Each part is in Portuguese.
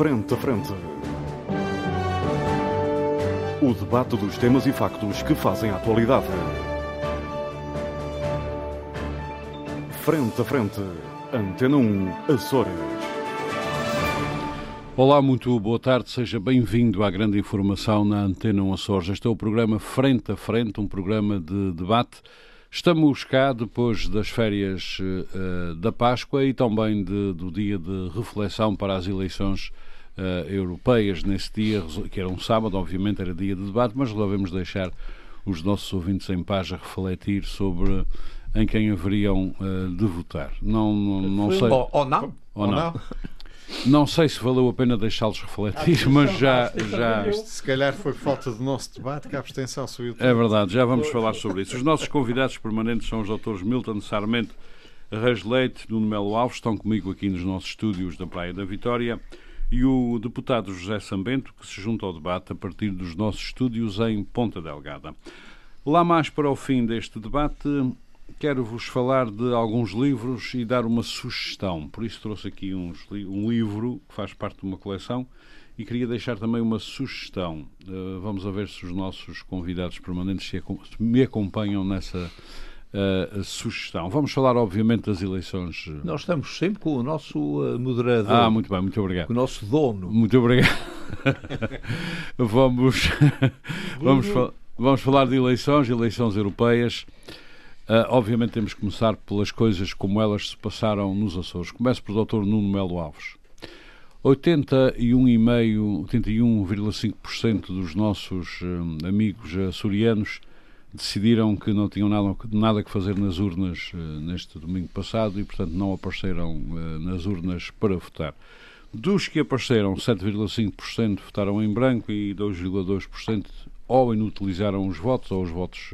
Frente a Frente. O debate dos temas e factos que fazem a atualidade. Frente a Frente. Antena 1, Açores. Olá, muito boa tarde, seja bem-vindo à grande informação na Antena 1 Açores. Este é o programa Frente a Frente, um programa de debate. Estamos cá depois das férias uh, da Páscoa e também de, do dia de reflexão para as eleições uh, europeias. Nesse dia, que era um sábado, obviamente era dia de debate, mas resolvemos deixar os nossos ouvintes em paz a refletir sobre em quem haveriam uh, de votar. Não, não, não sei. Ou, ou não. Ou não. não. Não sei se valeu a pena deixá-los refletir, mas já. já... Se calhar foi falta do nosso debate que a abstenção subiu. É verdade, já vamos falar sobre isso. Os nossos convidados permanentes são os doutores Milton Sarmento Reis Leite, Nuno Melo Alves, estão comigo aqui nos nossos estúdios da Praia da Vitória, e o deputado José Sambento, que se junta ao debate a partir dos nossos estúdios em Ponta Delgada. Lá mais para o fim deste debate, quero-vos falar de alguns livros e dar uma sugestão. Por isso trouxe aqui uns, um livro que faz parte de uma coleção e queria deixar também uma sugestão. Uh, vamos a ver se os nossos convidados permanentes me acompanham nessa uh, sugestão. Vamos falar, obviamente, das eleições. Nós estamos sempre com o nosso uh, moderador. Ah, muito bem, muito obrigado. Com o nosso dono. Muito obrigado. vamos, vamos, vamos falar de eleições, eleições europeias. Uh, obviamente temos que começar pelas coisas como elas se passaram nos Açores. Começo pelo Dr. Nuno Melo Alves. 81,5%, 81,5% dos nossos uh, amigos açorianos decidiram que não tinham nada, nada que fazer nas urnas uh, neste domingo passado e, portanto, não apareceram nas urnas para votar. Dos que apareceram, 7,5% votaram em branco e 2,2% ou inutilizaram os votos ou os votos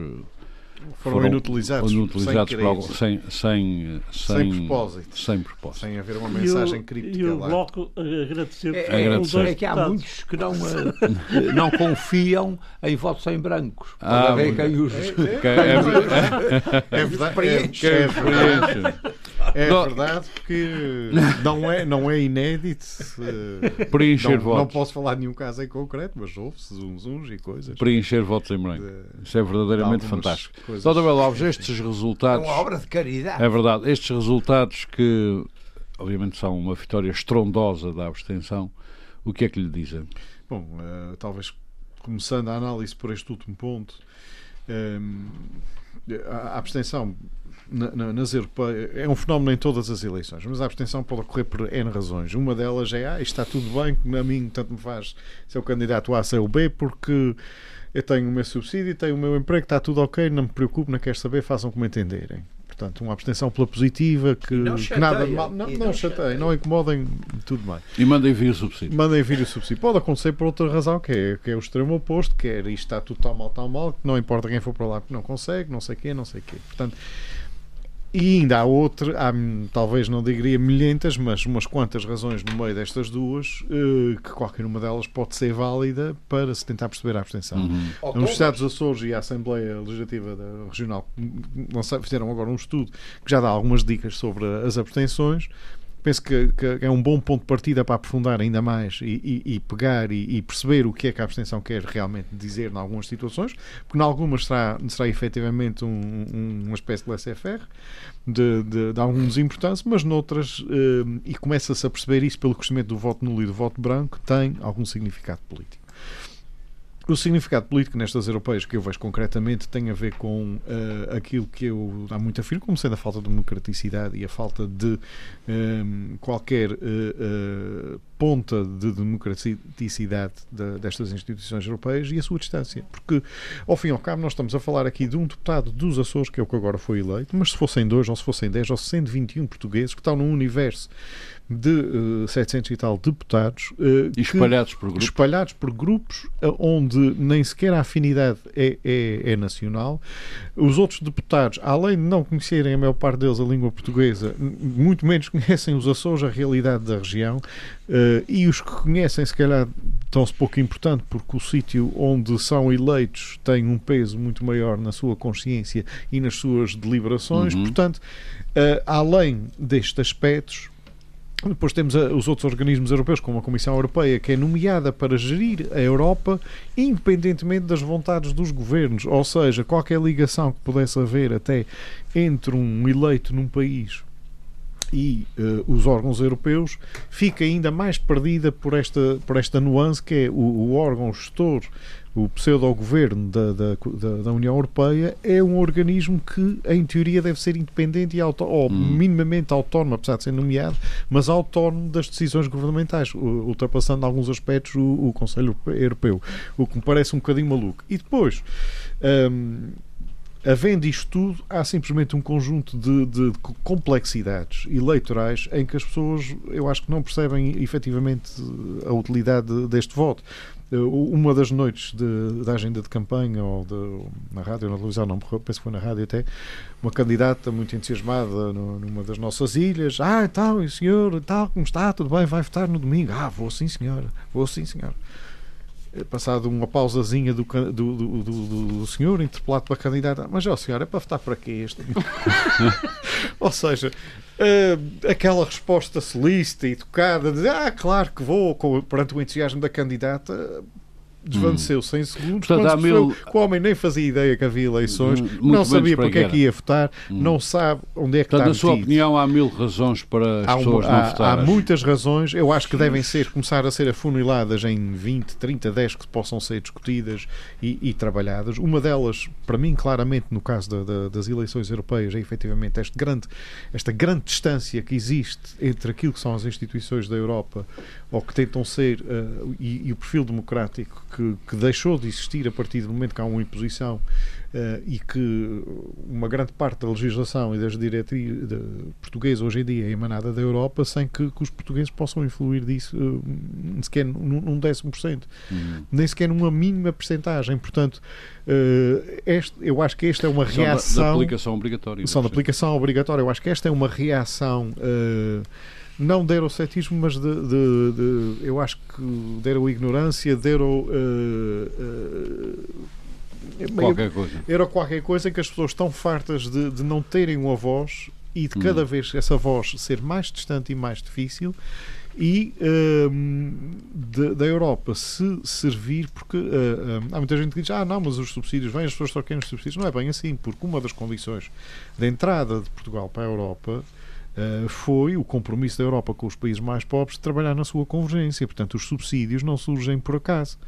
foram, foram inutilizados, inutilizados sem, algo, sem, sem, sem, sem, propósito. sem propósito. Sem haver uma mensagem e críptica. E o Bloco agradecer. É, é, agradecer. é que há muitos que não, uh, não confiam em votos em brancos. Ah, quem os. É, é, é, verdade. É, verdade que não é, não é inédito. Uh, Preencher não, votos. Não posso falar de nenhum caso em concreto, mas houve-se uns, uns e coisas. Preencher votos em branco. Isso é verdadeiramente fantástico. Doutor Belo Alves, estes resultados. É uma obra de caridade. É verdade, estes resultados que, obviamente, são uma vitória estrondosa da abstenção, o que é que lhe dizem? Bom, uh, talvez começando a análise por este último ponto, um, a abstenção na, na, nas europeias é um fenómeno em todas as eleições, mas a abstenção pode ocorrer por N razões. Uma delas é, ah, está tudo bem, a mim tanto me faz ser o candidato A, ser o B, porque eu tenho o meu subsídio, tenho o meu emprego, está tudo ok, não me preocupo, não quero saber, façam como entenderem. Portanto, uma abstenção pela positiva que, que nada de mal. Não, não, não chateiem, não incomodem, tudo bem. E mandem vir o subsídio. Mandem vir o subsídio. Pode acontecer por outra razão, que é, que é o extremo oposto, que é isto está tudo tão mal, tão mal, que não importa quem for para lá que não consegue, não sei o quê, não sei o quê. Portanto, e ainda há outra, há, talvez não diria milhentas, mas umas quantas razões no meio destas duas, uh, que qualquer uma delas pode ser válida para se tentar perceber a abstenção. Uhum. A Universidade dos Açores e a Assembleia Legislativa Regional fizeram agora um estudo que já dá algumas dicas sobre as abstenções penso que, que, é um bom ponto de partida para aprofundar ainda mais e, e, e pegar e, e, perceber o que é que a abstenção quer realmente dizer em algumas situações, porque em algumas será, será efetivamente um, um, uma espécie de laissez-faire de, de, de algum desimportância, mas noutras, uh, e começa-se a perceber isso pelo crescimento do voto nulo e do voto branco, tem algum significado político. O significado político nestas europeias que eu vejo concretamente tem a ver com uh, aquilo que eu há muito afirmo como sendo a falta de democraticidade e a falta de um, ehm, qualquer uh, uh, ponta de democraticidade de, destas instituições europeias e a sua distância. Porque, ao fim e ao cabo, nós estamos a falar aqui de um deputado dos Açores, que é o que agora foi eleito, mas se fossem dois, ou se fossem dez, ou 121 portugueses que estão num universo de uh, eh, 700 e tal deputados uh, espalhados por grupos, espalhados por grupos uh, onde nem sequer a afinidade é, é, é, nacional. Os outros deputados, além de não conhecerem a maior parte deles a língua portuguesa, muito menos conhecem os Açores, a realidade da região, e os que conhecem, se calhar, estão-se pouco importante porque o sítio onde são eleitos tem um peso muito maior na sua consciência e nas suas deliberações. Uhum. Portanto, além destes aspectos, Depois temos os outros organismos europeus, como a Comissão Europeia, que é nomeada para gerir a Europa independentemente das vontades dos governos. Ou seja, qualquer ligação que pudesse haver até entre um eleito num país e uh, os órgãos europeus fica ainda mais perdida por esta, por esta nuance que é o, o órgão gestor, o pseudo-governo da, da, da, União Europeia é um organismo que, em teoria, deve ser independente e auto, ou hum. minimamente autónomo, apesar de ser nomeado, mas autónomo das decisões governamentais, ultrapassando em alguns aspectos o, o Conselho Europeu, o que me parece um bocadinho maluco. E depois. Um, havendo isto tudo, há simplesmente um conjunto de, de, complexidades eleitorais em que as pessoas, eu acho que não percebem efetivamente a utilidade deste voto. Eh, uma das noites de, da agenda de campanha, ou de, na rádio na televisão, não penso que foi na rádio até, uma candidata muito entusiasmada no, numa das nossas ilhas. Ah, então, e senhor, tal, como está? Tudo bem? Vai votar no domingo? Ah, vou sim, senhora. Vou sim, senhora. Eh, passado uma pausazinha do, do, do, do, senhor, interpelado pela candidata, mas ó senhor, é para votar para quê este? Ou seja, uh, aquela resposta solícita e educada, de ah, claro que vou, com, perante o entusiasmo da candidata, desvaneceu-se em segundos. Portanto, há mil... que o homem nem fazia ideia que havia eleições, Muito não sabia para que é que ia votar, hum. não sabe onde é que Portanto, está na sua opinião, há mil razões para as há pessoas não votarem. Há muitas razões. Eu acho que devem ser, começar a ser afuniladas em 20, 30, 10 que possam ser discutidas e, e trabalhadas. Uma delas, para mim, claramente, no caso da, da, das eleições europeias, é efetivamente este grande, esta grande distância que existe entre aquilo que são as instituições da Europa ou que tentam ser uh, e, e, o perfil democrático que, que, deixou de existir a partir do momento que há uma imposição uh, e que uma grande parte da legislação e das diretrizes portuguesas hoje em dia é emanada da Europa sem que, que os portugueses possam influir disso uh, sequer num, num décimo por cento, uhum. nem sequer numa mínima percentagem. Portanto, este, eu acho que esta é uma reação. Da, da aplicação obrigatória. São da aplicação obrigatória. Eu acho que esta é uma reação. Não deram ceticismo, mas de, de, de, eu acho que deram ignorância, deram. Uh, uh, qualquer coisa. Era qualquer coisa em que as pessoas estão fartas de, de não terem uma voz e de cada hum. vez essa voz ser mais distante e mais difícil e uh, da Europa se servir, porque uh, uh, há muita gente que diz: ah, não, mas os subsídios vêm, as pessoas só querem os subsídios. Não é bem assim, porque uma das condições da entrada de Portugal para a Europa foi o compromisso da Europa com os países mais pobres de trabalhar na sua convergência. Portanto, os subsídios não surgem por acaso.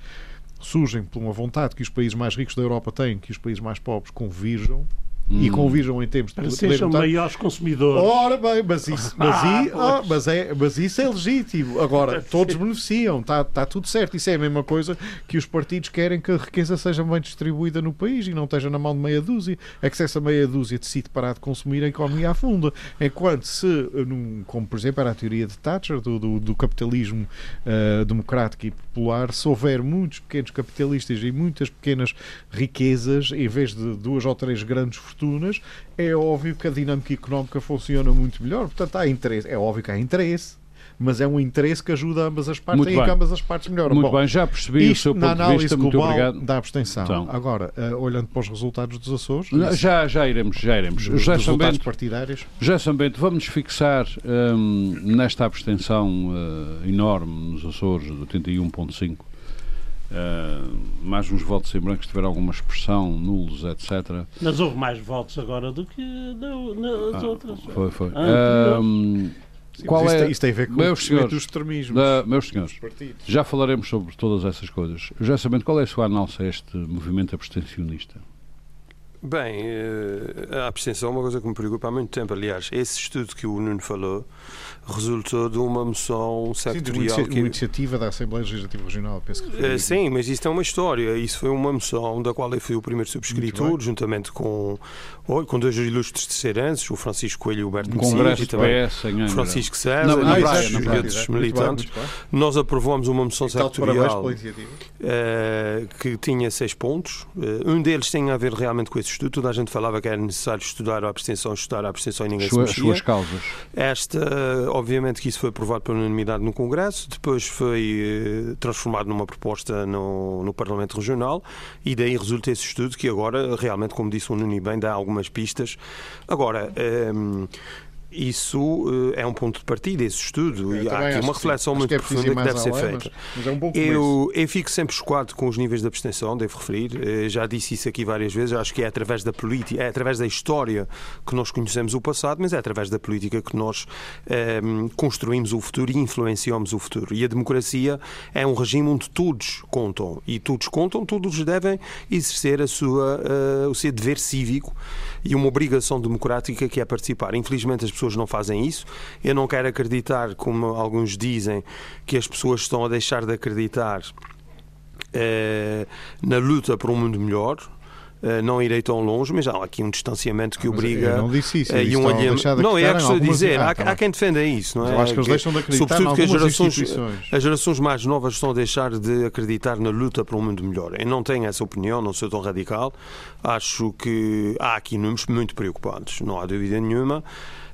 Surgem por uma vontade que os países mais ricos da Europa têm que os países mais pobres convirjam hum. e convirjam em termos de sejam maiores consumidores. Ora bem, mas isso, mas, ah, i, oh, mas, é, mas isso é legítimo. Agora, todos beneficiam, está tá tudo certo. Isso é a mesma coisa que os partidos querem que a riqueza seja bem distribuída no país e não esteja na mão de meia dúzia. É que se essa meia dúzia decide parar de consumir, a economia afunda. Enquanto se, num, como por exemplo era a teoria de Thatcher, do, do, do capitalismo uh, democrático e popular, se houver muitos pequenos capitalistas e muitas pequenas riquezas, em vez de duas ou três grandes fortunas, fortunas, é óbvio que a dinâmica económica funciona muito melhor. Portanto, há interesse. É óbvio que há interesse mas é um interesse que ajuda ambas as partes e que ambas as partes melhoram. Muito Bom, bem, já percebi o seu ponto de vista. Muito obrigado. Da abstenção. Então. Agora, uh, olhando para os resultados dos Açores. já, já iremos, já iremos. Dos, José resultados partidários. José Sambento, vamos fixar um, nesta abstenção uh, enorme nos Açores, de 81,5%. Uh, mais uns votos em branco, se tiver alguma expressão, nulos, etc. Mas houve mais votos agora do que nas ah, outras. Foi, foi. Ah, Sim, qual isto, é, isto tem a ver com meus senhores, dos extremismos. Da, meus senhores, já falaremos sobre todas essas coisas. Já sabendo qual é a sua análise a este movimento abstencionista? Bem, eh, a abstenção é uma coisa que me preocupa há muito tempo. Aliás, esse estudo que o Nuno falou resultou de uma moção sectorial. Sim, que... uma iniciativa da Assembleia Legislativa Regional, penso que foi. Uh, sim, mas isso é uma história. Isso foi uma moção da qual eu fui o primeiro subscritor, juntamente com, com dois ilustres terceirantes, o Francisco Coelho e o Berto Messias, e também PS, o Francisco César, não, não, e outros militantes. Nós aprovamos uma moção sectorial uh, que tinha seis pontos. Uh, um deles tem a ver realmente com esse estudo. Toda a gente falava que era necessário estudar a abstenção, estudar a abstenção e ninguém Sua, se mexia. Suas causas. Esta obviamente que isso foi aprovado por unanimidade no Congresso, depois foi eh, transformado numa proposta no, no Parlamento Regional e daí resulta esse estudo que agora realmente, como disse o Nuno bem, dá algumas pistas. Agora, ehm, isso uh, é um ponto de partida, esse estudo, eu e há aqui uma reflexão muito é profunda que deve ser feita. Mas, mas é um eu, eu fico sempre chocado com os níveis de abstenção, devo referir, uh, já disse isso aqui várias vezes, acho que é através da política, é através da história que nós conhecemos o passado, mas é através da política que nós uh, construímos o futuro e influenciamos o futuro. E a democracia é um regime onde todos contam, e todos contam, todos devem exercer a sua, o seu dever cívico e uma obrigação democrática que é participar. Infelizmente as pessoas não fazem isso. Eu não quero acreditar, como alguns dizem, que as pessoas estão a deixar de acreditar eh, na luta por um mundo melhor. Uh, não irei tão longe, mas há aqui um distanciamento que ah, obriga. Eu não disse isso. Uh, e um. De não, é que estou a dizer. Ah, há, tá há, quem defenda isso, não é? Eu acho que eles deixam de acreditar Sobretudo que as gerações, as gerações mais novas estão a deixar de acreditar na luta por um mundo melhor. Eu não tenho essa opinião, não sou tão radical. Acho que há aqui números muito preocupantes, não há dúvida nenhuma.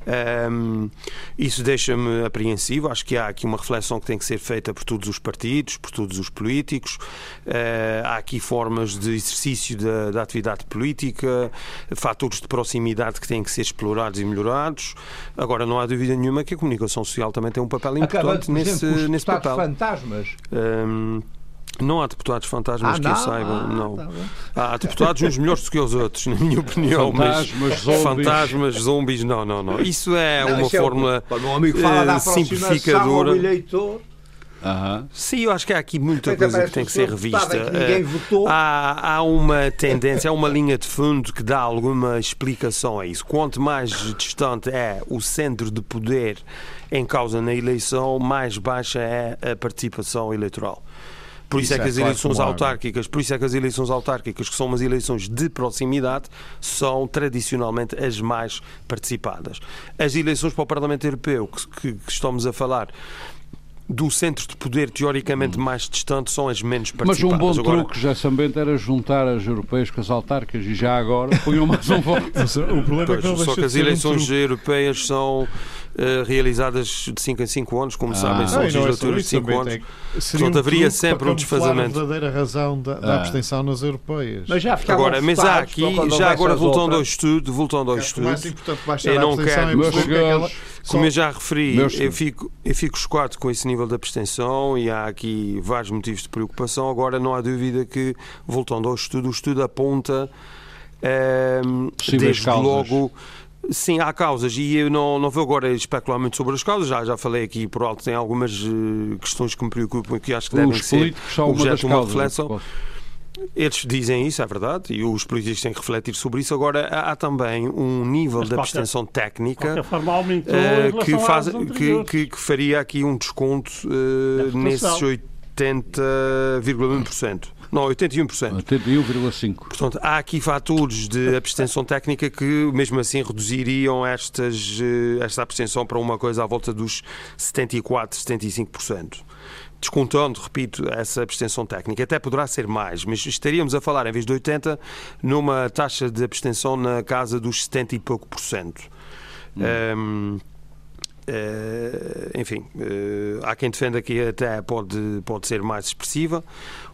Um, isso deixa-me apreensivo. Acho que há aqui uma reflexão que tem que ser feita por todos os partidos, por todos os políticos. Uh, há aqui formas de exercício da, da, atividade política, fatores de proximidade que têm que ser explorados e melhorados. Agora, não há dúvida nenhuma que a comunicação social também tem um papel importante nesse, nesse papel. fantasmas. Um, não há deputados fantasmas ah, que eu saiba, ah, não. Tá há deputados uns melhores do que os outros, na minha opinião. Fantasmas, mas zombies. fantasmas, zombies, não, não, não. Isso é não, uma fórmula é um amigo fala da simplificadora. Ao eleitor. Uhum. Sim, eu acho que há aqui muita coisa que tem que ser revista. Que uh, há, há uma tendência, há uma linha de fundo que dá alguma explicação a isso. Quanto mais distante é o centro de poder em causa na eleição, mais baixa é a participação eleitoral. Por isso, isso é que é as eleições claro autárquicas, por isso é que as eleições autárquicas, que são umas eleições de proximidade, são tradicionalmente as mais participadas. As eleições para o Parlamento Europeu, que, que, que estamos a falar, do centro de poder teoricamente mais distante são as menos participadas. Mas um bom agora... truque, já Sambente, era juntar as europeias com as autárquicas e já agora punham mais um voto. o problema pois, é que não só que as eleições um europeias são Uh, realizadas de 5 em 5 anos, como ah. sabem, são legislaturas de 5 anos. Portanto, haveria sempre um desfazamento. a verdadeira razão da, da ah. abstenção nas europeias. Mas já agora, mas há aqui, já agora voltando ao estudo, voltando ao estudo, eu não quero, é como eu já referi, eu fico, eu fico chocado com esse nível de abstenção e há aqui vários motivos de preocupação. Agora, não há dúvida que, voltando ao estudo, o estudo aponta ehm, desde causas. logo Sim, há causas. E eu não, não vou agora especular muito sobre as causas, já, já falei aqui por alto, tem algumas uh, questões que me preocupam e que acho que devem ser objeto de uma reflexão. Eles dizem isso, é verdade, e os políticos têm que refletir sobre isso. Agora, há também um nível Mas de abstenção técnica forma, aumentou uh, que, faz, que, que, que, faria aqui um desconto uh, nesses 80,1%. Não, 81%. 81,5%. Portanto, há aqui fatores de abstenção técnica que, mesmo assim, reduziriam estas, eh, esta abstenção para uma coisa à volta dos 74%, 75% descontando, repito, essa abstenção técnica. Até poderá ser mais, mas estaríamos a falar, em vez de 80, numa taxa de abstenção na casa dos 70 e pouco por cento. Hum. Um, Uh, enfim, uh, há quem defenda que até pode, pode ser mais expressiva,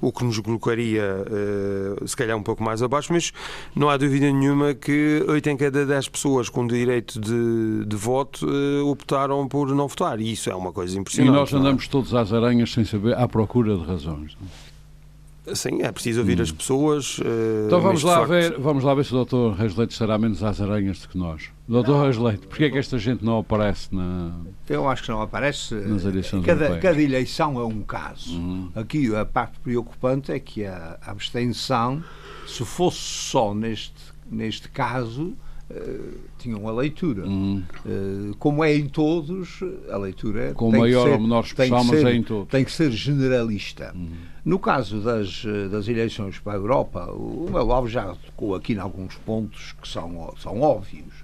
o que nos colocaria uh, se calhar um pouco mais abaixo, mas não há dúvida nenhuma que 8 em cada 10 pessoas com direito de, de voto optaram por não votar, e isso é uma coisa impressionante. E nós é? andamos é? todos às aranhas sem saber, à procura de razões. Não? Sim, é preciso ouvir hum. as pessoas. Uh, então vamos lá, facto... ver, vamos lá ver se o Dr. Reis Leite estará menos às aranhas do que nós. Dr. Reis Leite, porquê é que esta gente não aparece na. Eu acho que não aparece. Nas eleições cada, cada eleição é um caso. Uhum. Aqui a parte preocupante é que a abstenção, se fosse só neste, neste caso, Uh, tinham a leitura. Uhum. Uh, como é em todos, a leitura com maior ser, ou menor expressão, mas é em todos. Tem que ser generalista. Uhum. No caso das, das eleições para a Europa, o meu alvo já tocou aqui em alguns pontos que são, são óbvios.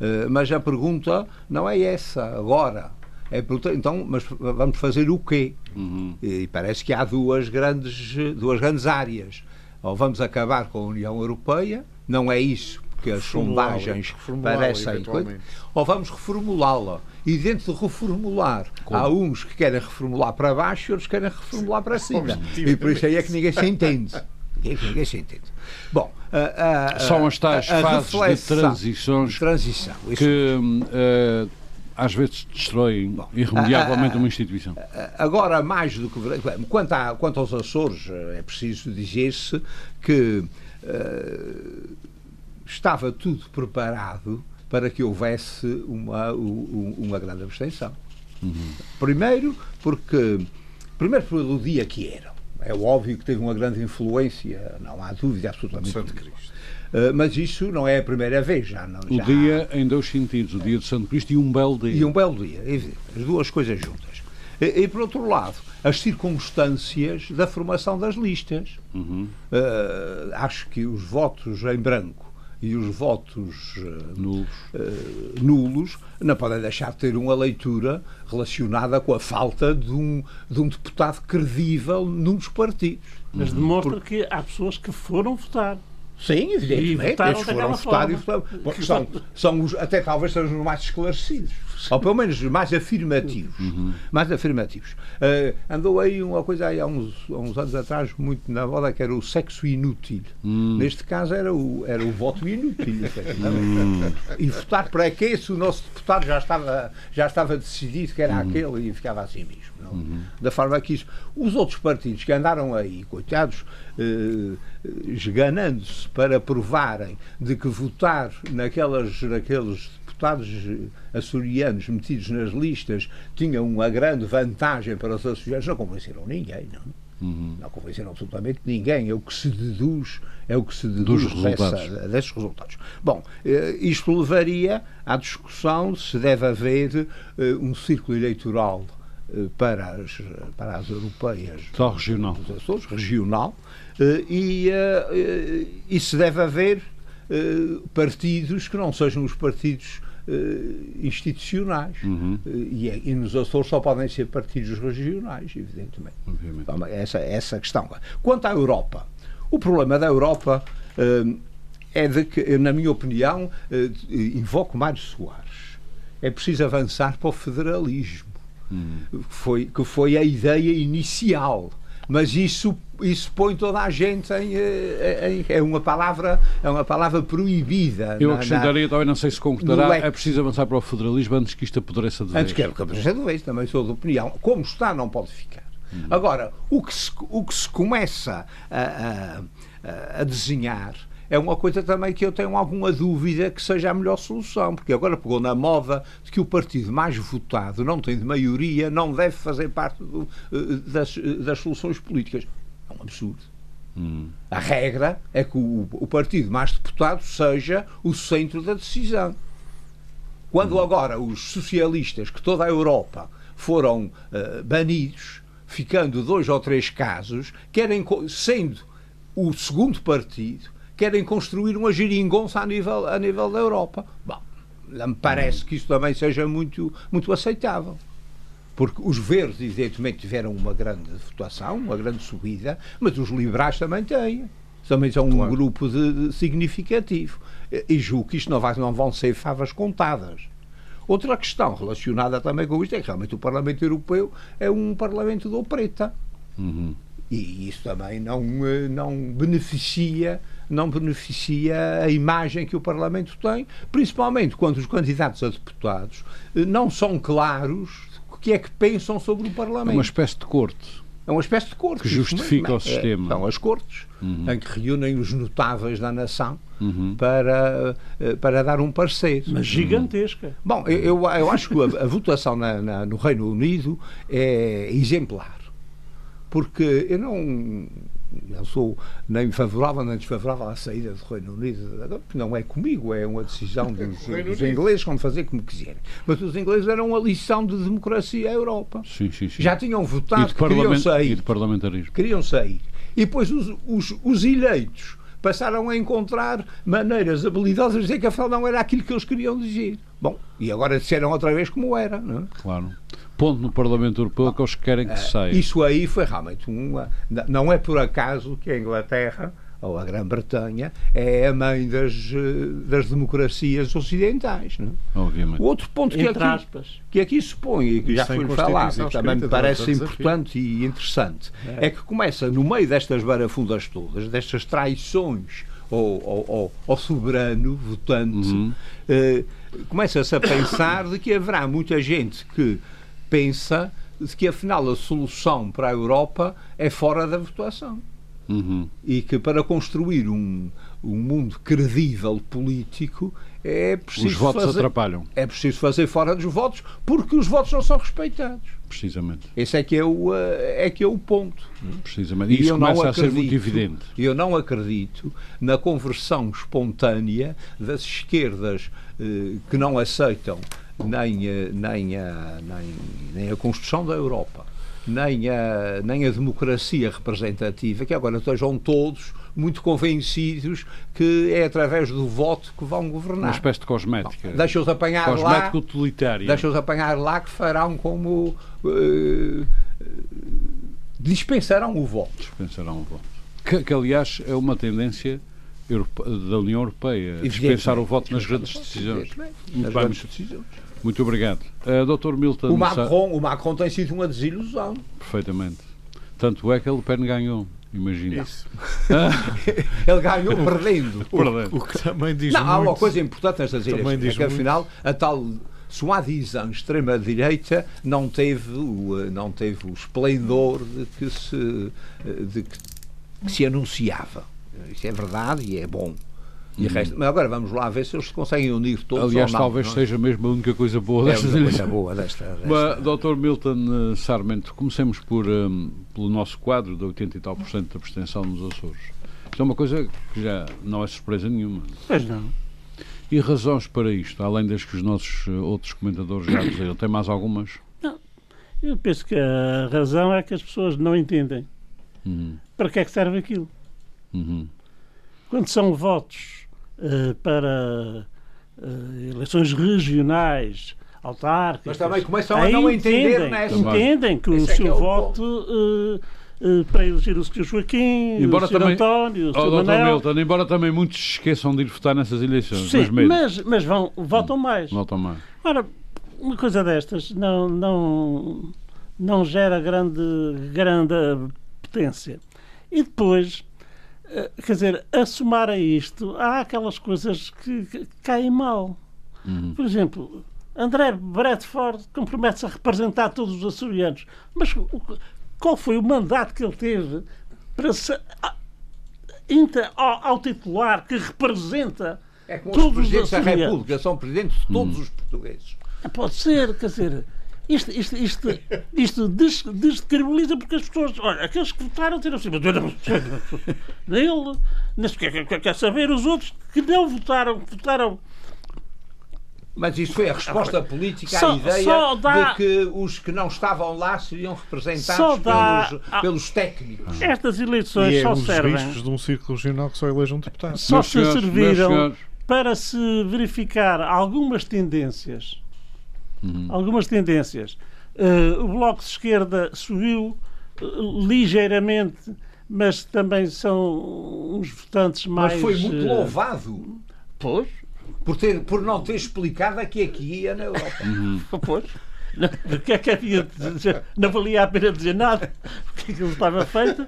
Uh, mas a pergunta não é essa agora. É, então, mas vamos fazer o quê? Uhum. E parece que há duas grandes, duas grandes áreas. Ou vamos acabar com a União Europeia, não é isso, porque as sondagens parecem. Ou vamos reformulá-la. E dentro de reformular, Como? há uns que querem reformular para baixo e outros que querem reformular para cima. E por isso aí é que ninguém se entende. Ninguém se entende. Bom, a, a, são as tais fases de transições transição, que uh, às vezes destroem Bom, irremediavelmente uma instituição. Agora, mais do que. Quanto, a, quanto aos Açores, é preciso dizer-se que uh, estava tudo preparado para que houvesse uma, uma grande abstenção. Uhum. Primeiro, porque. Primeiro, pelo dia que era. É óbvio que teve uma grande influência, não há dúvida absolutamente. Santo Cristo. Uh, mas isso não é a primeira vez, já não. O dia em dois sentidos, o dia de Santo Cristo e um belo dia. E um belo dia, é as duas coisas juntas. E, e, por outro lado, as circunstâncias da formação das listas. Uhum. Uh, acho que os votos em branco e os votos uh, nulos. Uh, nulos não podem deixar de ter uma leitura relacionada com a falta de um, de um deputado credível num dos partidos. Mas demonstra Por... que há pessoas que foram votar. Sim, evidentemente. Eles foram votar e votaram. São, são os, até talvez sejam os mais esclarecidos. Ou pelo menos mais afirmativos. Uhum. Mais afirmativos. Uh, andou aí uma coisa aí há uns, há uns anos atrás muito na moda que era o sexo inútil. Uhum. Neste caso era o, era o voto inútil. Uhum. E votar para quê se o nosso deputado já estava, já estava decidido que era uhum. aquele e ficava assim mesmo. Uhum. Da forma que isso. Os outros partidos que andaram aí, coitados, esganando-se para provarem de que votar naquelas, naqueles deputados açorianos metidos nas listas tinha uma grande vantagem para os açorianos, não convenceram ninguém, não. Uhum. Não convenceram absolutamente ninguém. É o que se deduz, é o que se deduz dessa, desses resultados. Bom, eh, isto levaria à discussão se deve haver eh, um círculo eleitoral eh, para as, para as europeias. Só regional. Açores, regional. E, e se deve haver partidos que não sejam os partidos institucionais. Uhum. Uh, e, é, e, nos Açores só podem ser partidos regionais, evidentemente. Então, essa, essa questão. Quanto à Europa, o problema da Europa é de que, na minha opinião, invoco Mário Soares. É preciso avançar para o federalismo, uhum. que, foi, que foi a ideia inicial mas isso isso põe toda a gente em, eh, em, é uma palavra é uma palavra proibida eu acrescentaria na, também não sei se concordará é, é preciso avançar para o federalismo antes que isto apodreça de vez antes que apodreça de vez também sou de opinião. Como está não pode ficar. Hum. agora o que se, o que se começa a, a, a desenhar é uma coisa também que eu tenho alguma dúvida que seja a melhor solução, porque agora pegou na moda de que o partido mais votado não tem de maioria, não deve fazer parte do, eh, das, eh, das soluções políticas. É um absurdo. Hum. A regra é que o, o, partido mais deputado seja o centro da decisão. Quando hum. agora os socialistas, que toda a Europa foram uh, banidos, ficando dois ou três casos, querem, sendo o segundo partido, querem construir uma geringonça a nível, a nível da Europa. Bom, me parece que isso também seja muito, muito aceitável. Porque os verdes, evidentemente, tiveram uma grande votação, uma grande subida, mas os liberais também têm. Também são claro. um grupo de, de significativo. E julgo que isto não, vai, não vão ser favas contadas. Outra questão relacionada também com isto é que realmente o Parlamento Europeu é um Parlamento do preta. Uhum. E isso também não, eh, não beneficia não beneficia a imagem que o Parlamento tem, principalmente quando os candidatos a deputados eh, não são claros que é que pensam sobre o Parlamento. É uma espécie de corte. É uma espécie de corte. Que justifica o é, sistema. são as cortes, uhum. em que reúnem os notáveis da nação uhum. para, eh, para dar um parecer. Mas gigantesca. Bom, eu, eu acho que a, a votação na, na, no Reino Unido é exemplar. Porque eu não não sou nem favorável nem desfavorável à saída do Reino Unido, que não é comigo, é uma decisão dos, dos ingleses, como fazer como quiserem. Mas os ingleses eram uma lição de democracia à Europa. Sim, sim, sim. Já tinham votado, queriam sair. E de parlamentarismo. Queriam sair. E depois os, os, os eleitos passaram a encontrar maneiras habilidosas de dizer que afinal não era aquilo que eles queriam dizer. Bom, e agora disseram outra vez como era. Não é? Claro ponto no Parlamento Europeu que eles querem que se saia. Isso aí foi realmente uma. Não é por acaso que a Inglaterra ou a Grã-Bretanha é a mãe das, das democracias ocidentais. Não? É? Obviamente. O outro ponto que aqui, que aqui se põe e que já foi falado e também me parece importante e interessante é. é. que começa no meio destas barafundas todas, destas traições ao, ao, ao, ao soberano votante, uhum. uh, começa-se a pensar de que haverá muita gente que pensa de que afinal a solução para a Europa é fora da votação. Uhum. E que para construir um, um mundo credível político é preciso. Os votos fazer, atrapalham. É preciso fazer fora dos votos porque os votos não são respeitados. Precisamente. Esse é que é o, eh, é que é o ponto. Precisamente. E, isso começa acredito, a ser muito evidente. Eu não acredito na conversão espontânea das esquerdas eh, que não aceitam nem, nem, a, nem, nem a construção da Europa, nem a, nem a democracia representativa, que agora estejam todos muito convencidos que é através do voto que vão governar. Uma espécie de cosmética. Deixa-os apanhar cosmética lá. utilitária. Deixa-os apanhar lá que farão como. Uh, dispensarão o voto. Dispensarão o voto. Que, que aliás é uma tendência da União Europeia, dispensar o voto nas grandes decisões. Nas grandes decisões. Muito obrigado. Uh, Dr. Milton. O Macron, o Macron tem sido uma desilusão. Perfeitamente. Tanto é que ele Pen ganhou. Imagina. Isso. ele ganhou perdendo. perdendo. O, o, que também diz Não, muito, há uma coisa importante nestas eleições, é que afinal a tal soi-disant extrema-direita não teve, o, não teve o esplendor de que se, de que, que se anunciava. Isso é verdade e é bom. E hum. Mas agora vamos lá ver se eles conseguem unir todos. Aliás, não, talvez não. É? seja mesmo a única coisa boa é destas a coisa boa desta. desta... Mas, Dr. Milton Sarmento, comecemos por, um, pelo nosso quadro de 80 e tal por cento da abstenção nos Açores. Isto é uma coisa que já não é surpresa nenhuma. Pois não. E razões para isto, além das que os nossos outros comentadores já disseram? Tem mais algumas? Não. Eu penso que a razão é que as pessoas não entendem. Uhum. Para que é que serve aquilo? Uhum. Quando são votos para uh, eleições regionais, autárquicas. Mas também começam a não entender entendem, nessa. Entendem que Esse o seu é voto. Uh, para eleger o Sr. Joaquim, embora o Sr. Também, António, o Sr. Oh, Manel. Milton, embora também muitos esqueçam de ir votar nessas eleições. Sim, mas, mas vão, votam mais. Votam mais. Ora, uma coisa destas não, não, não gera grande, grande potência. E depois, eh, quer dizer, a somar a isto, há aquelas coisas que, que caem mal. Uhum. Por exemplo, André Bradford compromete-se a representar todos os açorianos. Mas qual foi o mandato que ele teve para se, ao, ao titular que representa é como todos os presidentes da República são presidentes de todos uhum. os portugueses. Pode ser, quer dizer, isto, isto, isto, isto des, descredibiliza porque as pessoas. Olha, aqueles que votaram tiram assim. Nele. Quer, quer, quer saber os outros que não votaram, que votaram. Mas isso foi a resposta política só, à ideia dá, de que os que não estavam lá seriam representados dá, pelos, pelos, técnicos. Estas eleições e é só os servem. riscos de um círculo regional que só elege um deputado. Só meus se senhores, serviram para se verificar algumas tendências uhum. algumas tendências. Uh, o Bloco de Esquerda subiu uh, ligeiramente, mas também são uns votantes mais. Mas foi muito uh, louvado. Pois. Por, ter, por não ter explicado aqui é que ia na Europa. Uhum. Pois. O que é que havia de dizer? Não valia a pena dizer nada, porque aquilo estava feito.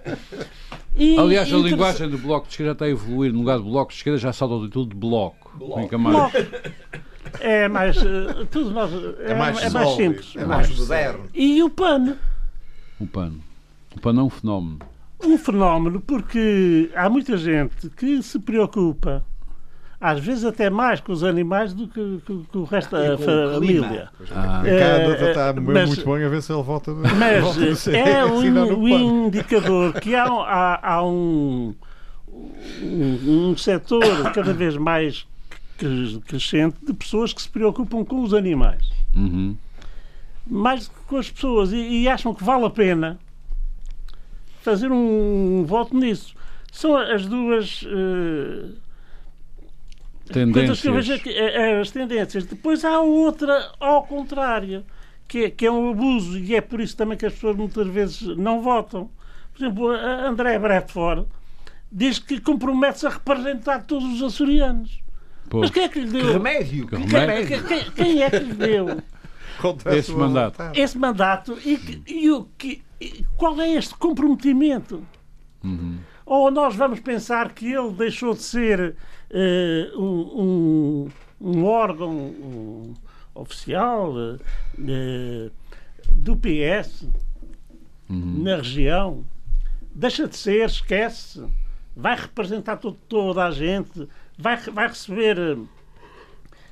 E, Aliás, a linguagem do Bloco de Esquerda está a evoluir. No lugar do Bloco de Esquerda já salta o título de Bloco. bloco. bloco. É mais. Uh, tudo nós, é, é, mais, é mais simples. É mais moderno. E o pano. O pano. O pano é um fenómeno. Um fenómeno porque há muita gente que se preocupa, às vezes até mais com os animais do que com o resto da família. Ah. É, está mas, muito bom a ver se ele volta. Mas volta é um, um indicador que há, há, há um, um, um setor cada vez mais crescente de pessoas que se preocupam com os animais. Uhum. Mais do que com as pessoas. E, e, acham que vale a pena fazer um, um voto nisso. São as duas. Uh, tendências. Que eu vejo aqui, é, é, as tendências. Depois há outra ao contrário, que é, que é um abuso, e é por isso também que as pessoas muitas vezes não votam. Por exemplo, André Bradford diz que compromete-se a representar todos os açorianos. Pô. Mas quem é que lhe deu? Que remédio? Que remédio? Quem, quem, é que lhe deu? Esse mandato. Esse mandato e, e, o que, qual é este comprometimento? Uhum. Ou nós vamos pensar que ele deixou de ser uh, um, um, um órgão um, oficial uh, do PS uhum. na região, deixa de ser, esquece, vai representar todo, toda a gente, vai, vai receber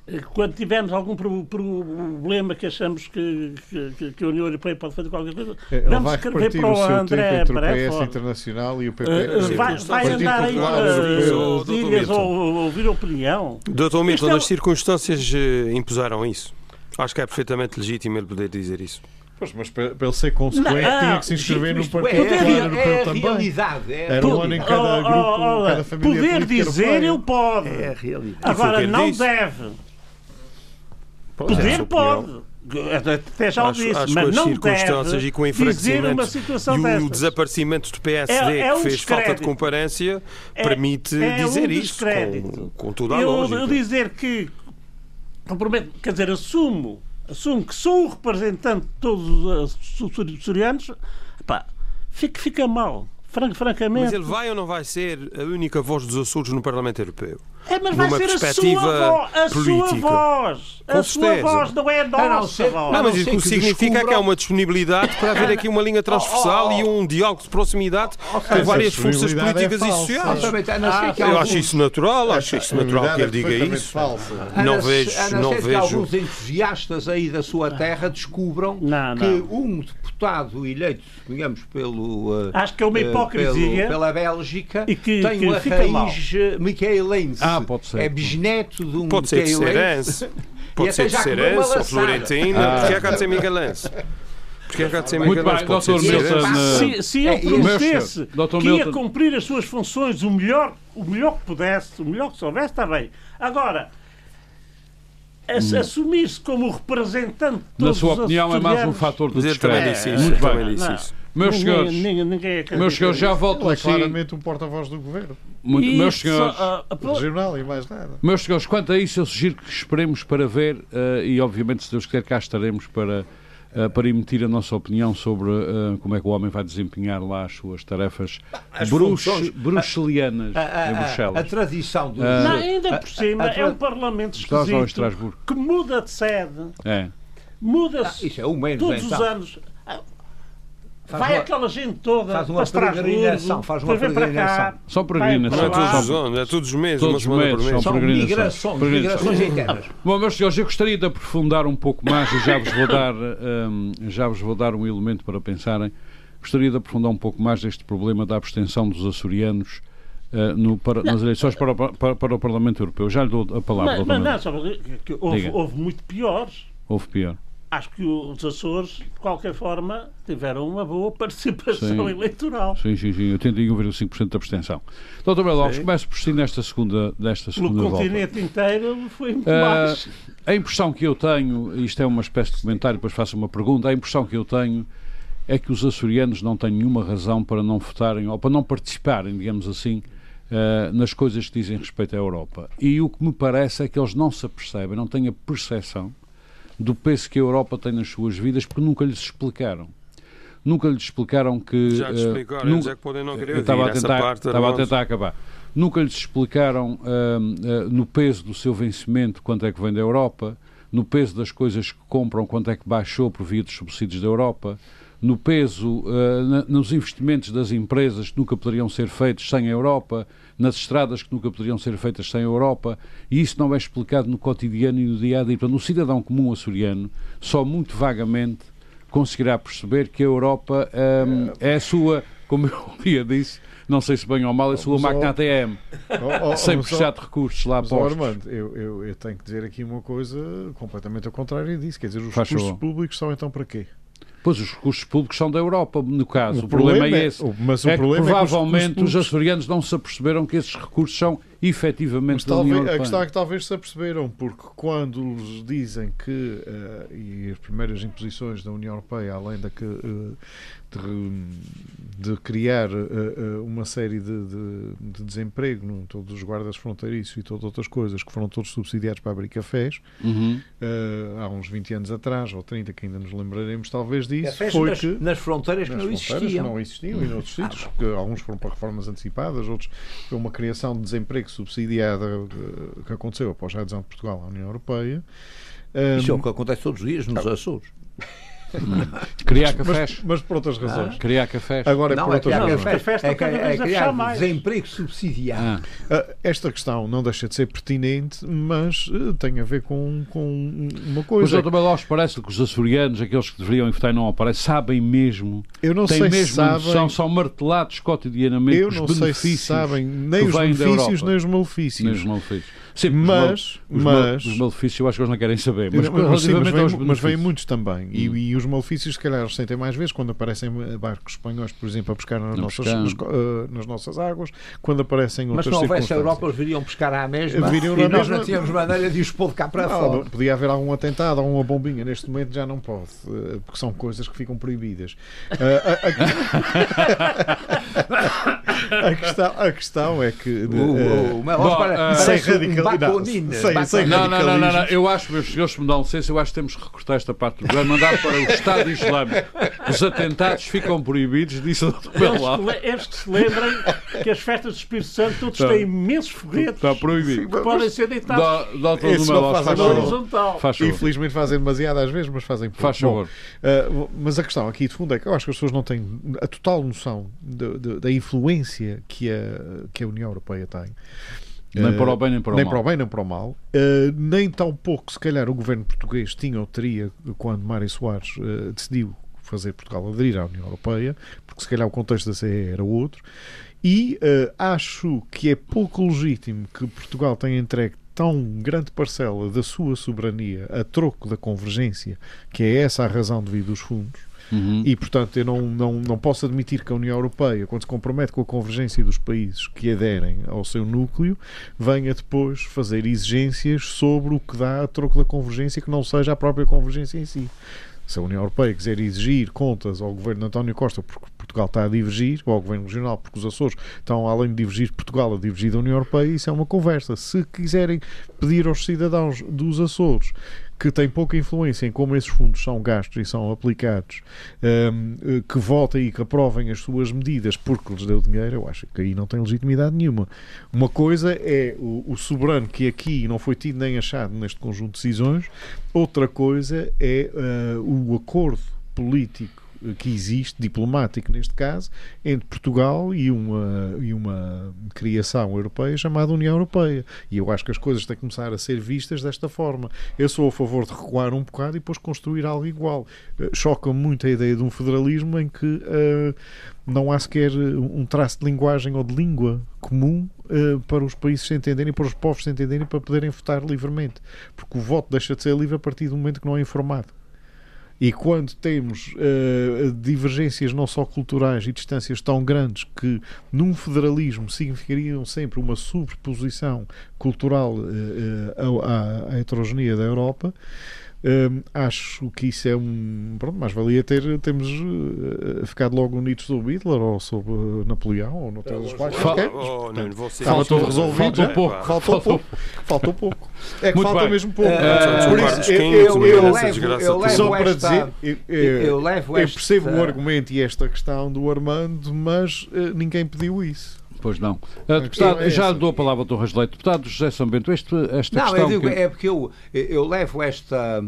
eh, quando tivermos algum problema que achamos que, que, que, a União Europeia pode fazer qualquer coisa, é, vamos escrever para o, o André entre o PS Internacional e o PP. Uh, vai, vai andar aí as ilhas ou ouvir opinião. Doutor Milton, é... as circunstâncias impuseram isso. Acho que é perfeitamente legítimo ele poder dizer isso. Pois, mas para, para ele ser consequente não, tinha que se inscrever no Partido é, é, Europeu é também. Realidade, é Era um ano em cada oh, grupo, oh, oh, cada família Poder dizer, ele pode. É a realidade. Agora, não disse. deve. Pois Poder é, pode. Até já o disse, acho mas não circunstâncias e com o enfraquecimento e o, desaparecimento do PSD é, é um que fez descrédito. falta de comparência é, permite é dizer um isso com, com toda a eu, lógica. Eu dizer que comprometo, quer dizer, assumo, assumo que sou o representante de todos os açorianos, pá, fica, fica mal. francamente. Mas ele vai ou não vai ser a única voz dos Açores no Parlamento Europeu? É, mas vai ser a sua, voz, a política. sua voz. Com a sua voz não é a nossa não, voz. Não, mas isso significa que há uma disponibilidade para haver aqui uma linha transversal oh, oh, e um diálogo de proximidade oh, com várias forças é políticas é e sociais. Ah, eu acho isso natural, acho isso natural que ele diga isso. Não vejo, não vejo. Que alguns entusiastas aí da sua terra descubram que um deputado eleito, digamos, pelo. Acho que é uma hipocrisia. Pela Bélgica, tem uma raiz micaelense. Ah, pode ser. É bisneto de um Pode ser de. Pode ser de Serense ou Florentino. Ah. Porque é que há de ser Miguelense? Porque é que há de ser Muito bem, Dr. Milton. Se, se ele prometesse que ia cumprir as suas funções o melhor, o melhor que pudesse, o melhor que soubesse, está bem. Agora, hum. assumir-se como representante de todos Na sua opinião, é mais um fator de descrédito. Muito bem. Meus senhores, ninguém, ninguém meus senhores, já volto Ele é claramente um porta-voz do governo. Muito, meus senhores, uh, regional e mais nada. Meus senhores, quanto a isso, eu sugiro que esperemos para ver uh, e, obviamente, se Deus quiser, cá estaremos para, uh, para emitir a nossa opinião sobre uh, como é que o homem vai desempenhar lá as suas tarefas bruxelianas em Bruxelas. A, tradição do. Não, ainda por cima, é um parlamento esquisito que muda de sede. É. Muda-se ah, isso é um todos então. os anos. Faz vai uma, aquela gente toda faz uma peregrinação, faz uma peregrinação. Só peregrinação. Não é todos os anos, é todos os meses, todos uma semana por mês. São migrações, migrações internas. Bom, meus senhores, eu gostaria de aprofundar um pouco mais e já vos vou dar, um, já vos vou dar um elemento para pensarem. Gostaria de aprofundar um pouco mais deste problema da abstenção dos açorianos Uh, no, para, nas eleições para, para, para, o Parlamento Europeu. Já lhe dou a palavra. Mas, mas não, só que houve, houve muito piores. Houve pior acho que os Açores, de qualquer forma, tiveram uma boa participação sim. eleitoral. Sim, sim, sim. 81,5% de abstenção. Doutor Belo Alves, começo por si nesta segunda, nesta segunda No volta. continente inteiro foi muito uh, mais. A impressão que eu tenho, isto é uma espécie de comentário, depois faço uma pergunta, a impressão que eu tenho é que os açorianos não têm nenhuma razão para não votarem ou para não participarem, digamos assim, Uh, nas coisas que dizem respeito à Europa. E o que me parece é que eles não se apercebem, não têm a percepção do peso que a Europa tem nas suas vidas, porque nunca lhes explicaram. Nunca lhes explicaram que. Já te explicaram, uh, nunca, é que podem não querer estava a tentar, parte, estava a tentar acabar. Nunca lhes explicaram uh, uh, no peso do seu vencimento quanto é que vem da Europa, no peso das coisas que compram, quanto é que baixou por via dos subsídios da Europa, no peso, uh, na, nos investimentos das empresas que nunca poderiam ser feitos sem a Europa, nas estradas que nunca poderiam ser feitas sem a Europa, e isso não é explicado no cotidiano e no dia a dia. Portanto, o cidadão comum açoriano só muito vagamente conseguirá perceber que a Europa um, é a sua, como eu um dia disse, não sei se bem ou mal, é a sua máquina ATM, oh, oh, sem precisar de recursos lá postos. Armando, eu, eu, eu, tenho que dizer aqui uma coisa completamente ao contrário disso, quer dizer, os Faz recursos públicos são então para quê? Pois os recursos públicos são da Europa, no caso. O, o problema, problema, é, é esse. Mas o é problema provavelmente é que os, os açorianos não se aperceberam que esses recursos são efetivamente da talvez, União Europeia. A questão é que talvez se aperceberam, porque quando lhes dizem que, uh, e as primeiras imposições da União Europeia, além da que uh, de, de criar uh, uma série de, de, de desemprego, não, todos os guardas fronteiriços e todas outras coisas que foram todos subsidiados para abrir cafés uhum. uh, há uns 20 anos atrás, ou 30, que ainda nos lembraremos talvez disso. Cafés foi nas, que, nas fronteiras nas que não existiam. Que não existiam e noutros ah, sítios, que alguns foram para reformas antecipadas, outros foi uma criação de desemprego subsidiada que aconteceu após a adesão de Portugal à União Europeia. Isso é o que acontece todos os dias nos Açores. Criar cafés. Mas, mas, por outras razões. Ah. Criar cafés. Agora não, por outras é razões. Cafés, é, é, é criar desemprego subsidiado. Ah. Esta questão não deixa de ser pertinente, mas uh, tem a ver com, com uma coisa. Mas também Lopes parece que os açorianos, aqueles que deveriam votar e não aparecem, sabem mesmo. Eu não têm sei mesmo se sabem. São, são martelados cotidianamente Eu os não benefícios sei se sabem nem os benefícios nem os malefícios. Nem os malefícios. Sim, Mas- os, mas- mal, os malefícios eu acho que eles não querem saber. Mas, Mas, mas, sim, mas, aos mas vêm muitos também. E, Hum. e os malefícios, se calhar, eles sentem mais vezes quando aparecem eh, barcos espanhóis, por exemplo, a pescar nas, nossas, nas, eh, nas nossas águas, quando aparecem Mas outras se não houvesse a. Europa, eles viriam pescar à mesma Viriam e nós mesma- não tínhamos maneira de os pôr de cá para Não, fora. não, podia haver algum atentado ou uma bombinha. Neste momento já não pode, eh, porque são coisas que ficam proibidas. Eh, a, a- a questão, a questão é que. O, eh, o, o eh, sem não, sem- Não, não, não, não. Eu acho, meus senhores, se me dão licença, eu acho que temos que recortar esta parte do programa, mandar para o Estado Islâmico. Os atentados ficam proibidos, disse o Dr. Le- eles que se lembrem que as festas do Espírito Santo todos têm imensos foguetes Está proibido. que podem ser deitados. Esse não Numelos, faz horizontal. Faz. Infelizmente fazem demasiado às vezes, mas fazem pouco. Faz Bom, favor. Uh, mas a questão aqui de fundo é que eu acho que as pessoas não têm a total noção de- de- da influência que a, que a União Europeia tem. Nem Uh, para o bem, nem para o nem mal. para o bem, nem para o mal. Uh, nem tão pouco, se calhar, o governo português tinha ou teria quando Mário Soares uh, decidiu fazer Portugal aderir à União Europeia, porque se calhar o contexto da CE era outro. E uh, acho que é pouco legítimo que Portugal tenha entregue tão grande parcela da sua soberania a troco da convergência, que é essa a razão de vir dos fundos. Uhum. E, portanto, eu não, não, não posso admitir que a União Europeia, quando se compromete com a convergência dos países que aderem ao seu núcleo, venha depois fazer exigências sobre o que dá a troco da convergência que não seja a própria convergência em si. Se a União Europeia quiser exigir contas ao governo de António Costa porque Portugal está a divergir, ou ao governo regional porque os Açores estão, além de divergir Portugal, a divergir da União Europeia, isso é uma conversa. Se quiserem pedir aos cidadãos dos Açores que têm pouca influência em como esses fundos são gastos e são aplicados, hum, eh, que votem e que aprovem as suas medidas porque lhes deu dinheiro, eu acho que aí não tem legitimidade nenhuma. Uma coisa é o, o soberano que aqui não foi tido nem achado neste conjunto de decisões, outra coisa é eh, o acordo político que existe, diplomático neste caso, entre Portugal e uma, e uma criação europeia chamada União Europeia. E eu acho que as coisas têm que começar a ser vistas desta forma. Eu sou a favor de recuar um bocado e depois construir algo igual. Eh, Choca muito a ideia de um federalismo em que eh, não há sequer um traço de linguagem ou de língua comum eh, para os países se entenderem, para os povos se entenderem, para poderem votar livremente. Porque o voto deixa de ser livre a partir do momento que não é informado. E quando temos eh, divergências não só culturais e distâncias tão grandes que num federalismo significariam sempre uma sobreposição cultural eh, à, à heterogeneia da Europa, eh, acho que isso é um. Pronto, mais valia ter termos eh, ficado logo unidos sobre Hitler ou sobre eh, Napoleão ou noutras. Oh, Estava Faltou- tudo resolvido. faltou pouco. Faltou pouco. Faltou pouco. É que Muito falta bem. mesmo pouco. Eh, Por isso, eu- eu- levo- só para esta- dizer, eu, eu- eu levo eu esta- percebo o argumento e esta questão do Armando, mas ninguém pediu isso. Pois não. Uh, deputado, é já dou a palavra ao Dr. Rasleito. Deputado José Sambento, este, esta Não, questão. eu digo, que- é porque eu, eu levo esta,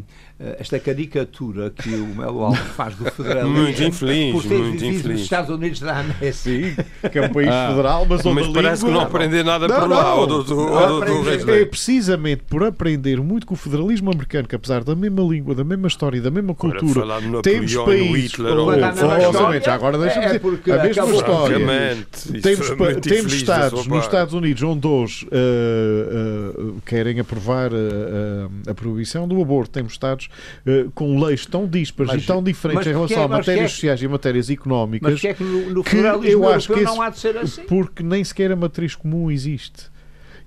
esta caricatura que o Melo Alves faz do federalismo. Muito infeliz, por ter muito nos infeliz. Estados Unidos da América. Sim, que é um país Ah. federal, mas onde Mas a parece que língua- não aprender nada Não, por lá, não. do, do, Não do, É precisamente por aprender muito com o federalismo americano, que apesar da mesma língua, da mesma história, da mesma cultura, no temos países. Hitler, ou- a já agora deixa-me é dizer. porque a mesma acabou. história. Temos, temos Estados, nos. Estados Unidos onde hoje uh, uh, querem aprovar uh, uh, a proibição do aborto. Temos Estados uh, com leis tão dispares Mas- e tão diferentes em relação porquê- a mas matérias porquê- sociais e matérias económicas. Mas que é que no, no que eu acho que não esse- há de ser assim? Porque nem sequer a matriz comum existe.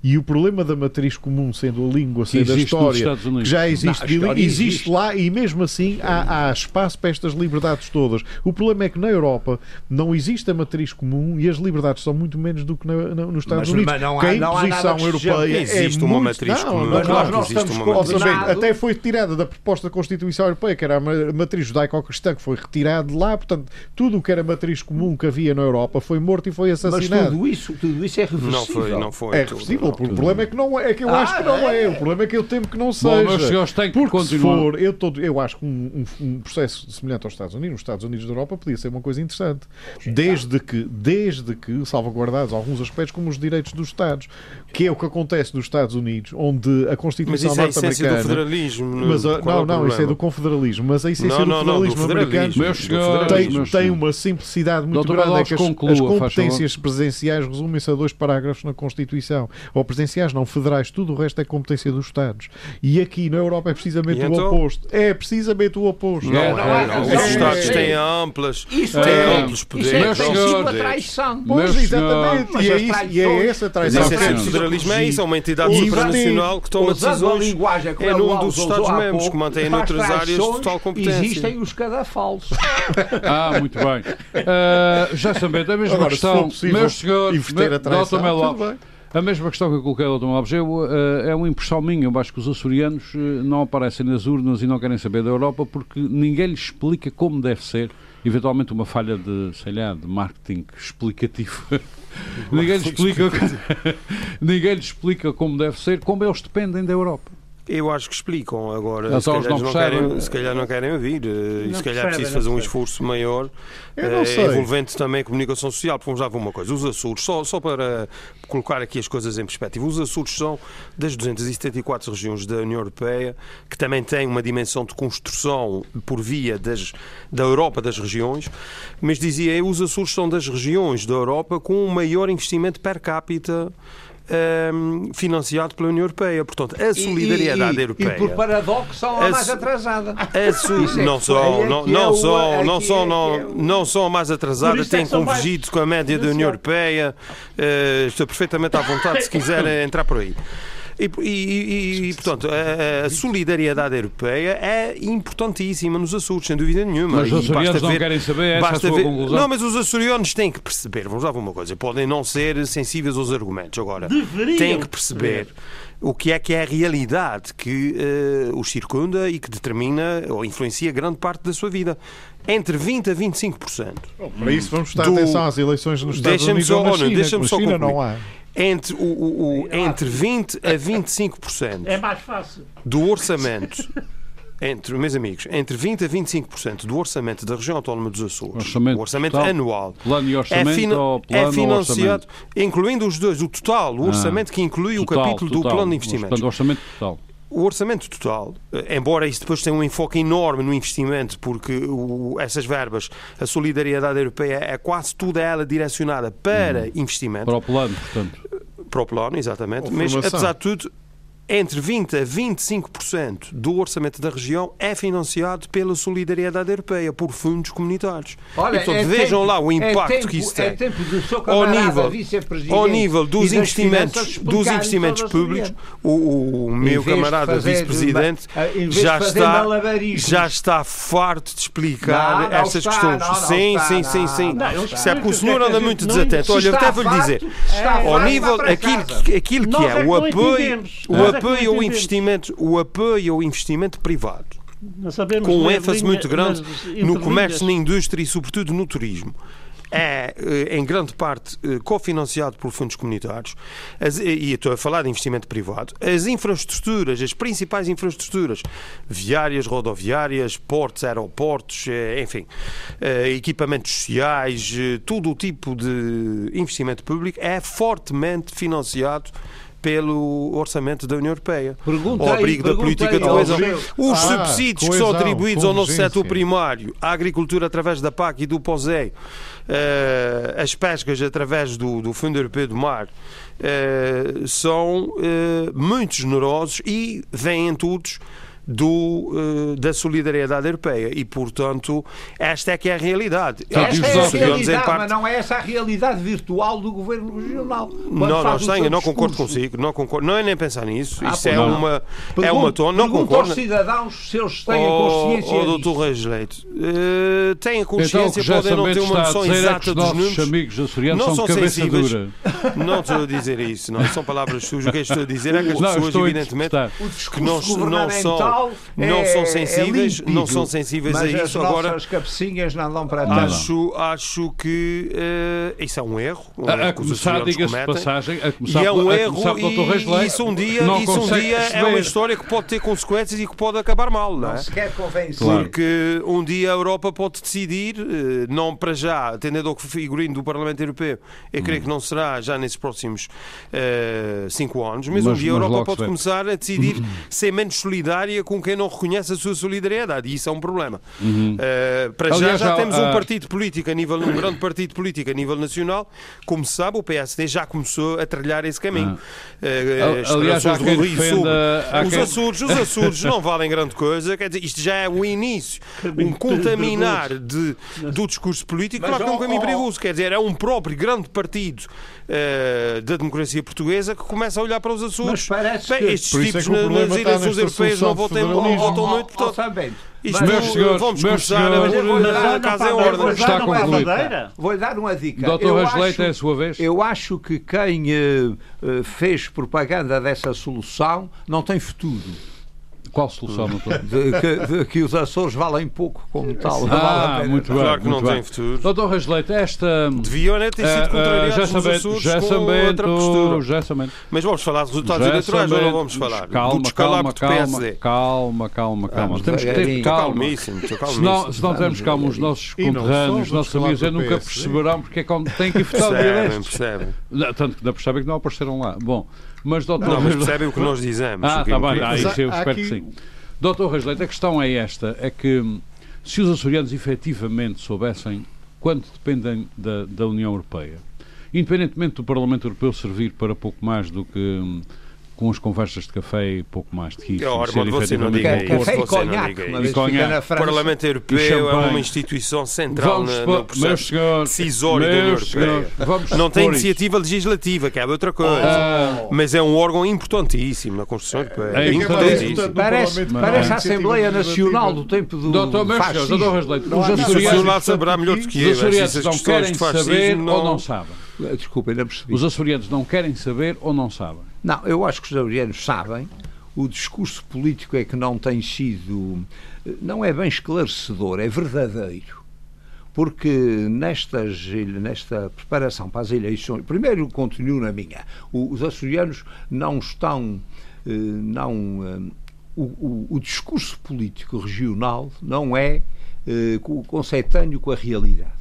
E o problema da matriz comum, sendo a língua, sendo a história, que já existe, não, existe, existe, lá e mesmo assim há, há, espaço para estas liberdades todas. O problema é que na Europa não existe a matriz comum e as liberdades são muito menos do que na, na, nos Estados mas, Unidos. Mas não há, a imposição europeia existe é uma muito... matriz não, comum. Mas nós existe uma matriz Até foi tirada da proposta da Constituição Europeia, que era a matriz judaico-cristã, que foi retirada de lá. Portanto, tudo o que era matriz comum que havia na Europa foi morto e foi assassinado. Mas tudo isso, tudo isso é reversível. Não foi, não foi. É reversível. O problema é que não é, é que eu ah, acho que não é. é. O problema é que eu temo que não seja. Bom, senhores têm que Porque continuar. se for, eu, todo, eu acho que um, um, um, processo semelhante aos Estados Unidos, nos Estados Unidos da Europa, podia ser uma coisa interessante. Desde que, desde que salvaguardados alguns aspectos como os direitos dos Estados, que é o que acontece nos Estados Unidos, onde a Constituição norte-americana. Mas isso é do federalismo. Mas, não, é não, isso é do confederalismo. Mas a essência não, do federalismo não, do americano federalismo. tem, tem uma simplicidade muito Doutor grande. É que as, conclua, as competências presidenciais resumem-se a dois parágrafos na Constituição. Ou presidenciais, não federais, tudo o resto é competência dos Estados. E aqui na Europa é precisamente e o então? oposto. É precisamente o oposto. Não, não, não, não. Os Estados têm amplas, isso têm é, amplos poderes. Isso é a traição. Pois, exatamente. E é, isso, e é essa traição. Mas o federalismo é isso, é uma entidade supranacional que toma decisões é num dos Estados-membros que mantém noutras áreas total competência. Existem os cadafalsos. ah, muito bem. Uh, já sabendo, a mesma Agora, questão, meus senhores, Dr. Melo a mesma questão que eu coloquei ao Dr. Alves, eu, uh, é uma impressão minha, eu acho que os açorianos uh, não aparecem nas urnas e não querem saber da Europa porque ninguém lhes explica como deve ser, eventualmente uma falha de, sei lá, de marketing explicativo. ninguém, lhes explica, ninguém lhes explica como deve ser, como eles dependem da Europa. Eu acho que explicam agora. Se calhar, não, não querem, se calhar não querem ouvir. Eh, e se calhar é preciso fazer um esforço maior eh, envolvente também a comunicação social. Porque vamos lá ver uma coisa: os Açores, só, só para colocar aqui as coisas em perspectiva, os Açores são das 274 regiões da União Europeia que também têm uma dimensão de construção por via das, da Europa das regiões. Mas dizia eu, os Açores são das regiões da Europa com o maior investimento per capita um, ehm, financiado pela União Europeia. Portanto, a solidariedade e, e, europeia. E por paradoxo são a, a mais atrasada. A su, não só, não, não só, não só, não, não só a mais atrasada, têm convergido com a média da União Europeia. Uh, estou perfeitamente à vontade se quiser entrar por aí. E, e, e portanto, a, a, solidariedade europeia é importantíssima nos Açores, sem dúvida nenhuma. Mas os açorianos não ver, querem saber essa basta é ver, conclusão. Não, mas os açorianos têm que perceber, vamos lá ver uma coisa, podem não ser sensíveis aos argumentos, agora Deveriam têm que perceber o que é que é a realidade que uh, os circunda e que determina ou influencia grande parte da sua vida. Entre 20% a 25%. Bom, para isso vamos prestar do... atenção às eleições nos Estados Unidos só, ou na China. Deixa-me só China não há entre, o, o, o, entre 20% a 25% é mais fácil. do orçamento entre, meus amigos, entre 20% a 25% do orçamento da região autónoma dos Açores, orçamento o orçamento total, anual, plano e orçamento é, fina, é financiado, incluindo os dois, o total, o ah, orçamento ah, que inclui total, o capítulo total, do plano de investimento. Portanto, o orçamento total. O orçamento total, eh, embora isso depois tenha um enfoque enorme no investimento, porque o, essas verbas, a solidariedade europeia é quase toda ela direcionada para hum, investimento. Para o plano, portanto. Para o plano, exatamente. Mas, apesar de tudo, entre 20% a 25% do orçamento da região é financiado pela solidariedade europeia, por fundos comunitários. Olha, e, portanto, é vejam tempo, lá o impacto é tempo, que isso é tem. ao nível, ao nível dos investimentos, dos investimentos públicos, o, o meu camarada vice-presidente já está, já está farto de explicar não, estas questões. Não, não, sim, está, sim, sim, sim, sim. Se é porque o senhor anda muito desatento. Olha, eu até vou lhe dizer, ao nível, aquilo que é o apoio apoio ao investimento, o apoio ao investimento privado, com um ênfase muito grande no comércio, na indústria e, sobretudo, no turismo. É, eh, em grande parte, eh, cofinanciado por fundos comunitários, as, e estou a falar de investimento privado, as infraestruturas, as principais infraestruturas, viárias, rodoviárias, portos, aeroportos, eh, enfim, equipamentos sociais, todo o tipo de investimento público é fortemente financiado pelo orçamento da União Europeia. Perguntei, ao abrigo da política de coesão. Os ah, subsídios que são atribuídos ao nosso setor primário, à agricultura através da PAC e do POSEI, uh, as pescas através do, do Fundo Europeu do Mar, uh, são uh, muito generosos e vêm todos do, uh, da solidariedade europeia e, portanto, esta é que é a realidade. Esta é a realidade, parte... mas não é essa a realidade virtual do governo regional. Não, não, tenho, não concordo consigo, não concordo, não é nem pensar nisso. Ah, Isso é não. uma, é uma tona, não concordo. aos cidadãos se eles têm oh, a consciência. Oh, doutor Reis Leite, uh, têm a consciência, então, podem não ter uma noção é exata dos números. amigos açorianos não são, são sensíveis. Dura. Não estou a dizer isso, não são palavras sujas. O que estou a dizer é que as não, pessoas, evidentemente, que não, não são, não é, são sensíveis, é não são sensíveis a isso. Agora, as cabecinhas não dão para acho, acho que uh, isso é um erro. Um a, a começar, diga-se passagem, a começar, e é um erro e, isso um dia, isso um dia é uma história que pode ter consequências e que pode acabar mal, não, não é? se quer convencer. Porque um dia a Europa pode decidir, eh, não para já, atendendo ao figurino do Parlamento Europeu, eu creio hum. que não será já nesses próximos uh, cinco anos, mas, mas um dia a Europa pode começar a decidir ser menos solidária com quem não reconhece a sua solidariedade e isso é um problema. Uhum. Uh, para Aliás, já, já temos uh... um partido político a nível, um grande partido político a nível nacional, como se sabe, o PSD já começou a trilhar esse caminho. Uh, Aliás, há quem defenda, há os. Açores, os Açores não valem grande coisa, quer dizer, isto já é o início, um contaminar de, do discurso político, claro que é um caminho perigoso, quer dizer, é um próprio grande partido uh, da democracia portuguesa que começa a olhar para os Açores. Mas parece Bem, que... Estes é tipos é nas eleições europeias não votam, votam muito, portanto... Isto, meus senhores, vamos meus senhores, a, a casa em ordem. Está concluído. Vou dar uma dica. Doutor Rasleito, é a sua vez. Eu acho que quem uh, fez propaganda dessa solução não tem futuro. Qual solução, doutor? De, que, de, que os Açores valem pouco como tal. Ah, vale muito bem. Claro que não bem. tem futuro. Doutor Rasleito, esta. Deviam né, ter sido uh, contrariados uh, Açores com outra postura. Já Mas vamos falar de resultados eleitorais ou não vamos falar? Calma, do calma, calma, calma, calma, calma. Temos que ter calma. Calmíssimo, se não, se não temos calma, os nossos conterrâneos, os nossos amigos, nunca perceberão porque é que têm que ir votar Percebem, percebem. Tanto que não percebem que não apareceram lá. Bom, mas doutor. Não, mas percebem o que nós dizemos. Ah, está bem, ah, isso eu espero que sim. Doutor Rasleito, a questão é esta, é que se os açorianos efetivamente soubessem quanto dependem da, da União Europeia, independentemente do Parlamento Europeu servir para pouco mais do que hum, com as conversas de café e pouco mais de risco. Ora, mas você não diga isso. Café e conhaque. O Parlamento Europeu é uma instituição central vamos no, no processo senhores, decisório da União Europeia. Não tem iniciativa isso. legislativa, que é outra coisa. Ah. Mas é um órgão importantíssimo na Constituição Europeia. É, é importantíssimo. Parece, parece a Assembleia Nacional do tempo do Doutor, senhores, Rasleito, os açorianos saberá melhor do que eu. Os açorianos não querem saber ou não sabem. Desculpa, ainda percebi. Os açorianos não querem saber ou não sabem? Não, eu acho que os açorianos sabem. O discurso político é que não tem sido. não é bem esclarecedor, é verdadeiro porque nestas, nesta preparação para as eleições, primeiro continuo na minha, os açorianos não estão, eh, não, eh, o, o, o discurso político regional não é eh, conceitâneo com a realidade.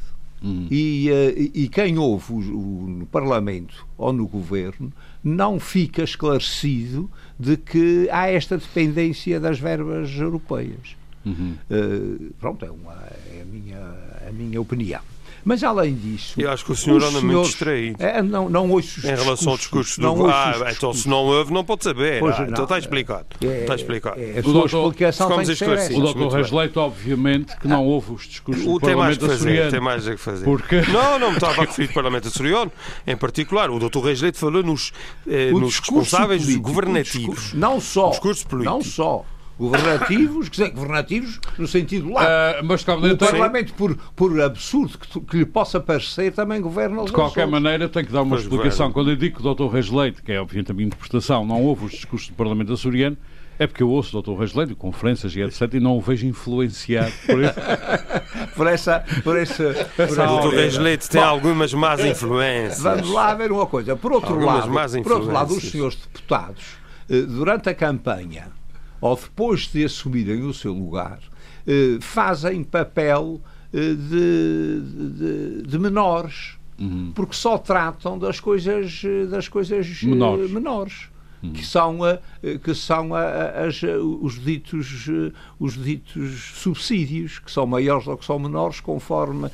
Uhum. E, e, quem ouve o, o, no Parlamento ou no Governo não fica esclarecido de que há esta dependência das verbas europeias. Uhum. Uh, pronto, é, uma, é a, minha, a minha opinião. Mas além disso. Eu acho que o senhor anda muito distraído. É, não, não ouço os Em relação ao discurso do. Não ah, então se não ouve, não pode saber. Pois, ah, então está explicado. É, está explicado. É, a sua explicação tem que ser O doutor Rasleito, obviamente, que não ouve os discursos o, do tem Parlamento mais fazer, Tem mais a fazer. Porque... Não, não me estava a referir ao Parlamento açoriano. Em particular, o doutor Rasleito falou nos, eh, nos responsáveis político, governativos. Não só. Discurso político. Não só governativos, quer dizer, governativos no sentido lá. Uh, mas, o Parlamento, por, por absurdo que, que, lhe possa parecer, também governa De qualquer maneira, tem que dar uma pois explicação. Quando eu digo que o Dr. Reis Leite, que é obviamente a minha interpretação, não ouve os discursos do Parlamento açoriano, é porque eu ouço o Dr. Reis Leite, conferências e etc., e não o vejo influenciado por, esse... por essa. Por esse, por o Dr. Reis Leite tem Bom, algumas más influências. Vamos lá ver uma coisa. Por outro, lado, por outro lado, os senhores deputados, eh, durante a campanha, ou depois de assumirem o seu lugar, eh, fazem papel eh, de, de, de menores, uhum. porque só tratam das coisas, das coisas menores. menores. Uhum. Que são, que são as, os, ditos, os ditos subsídios, que são maiores ou que são menores, conforme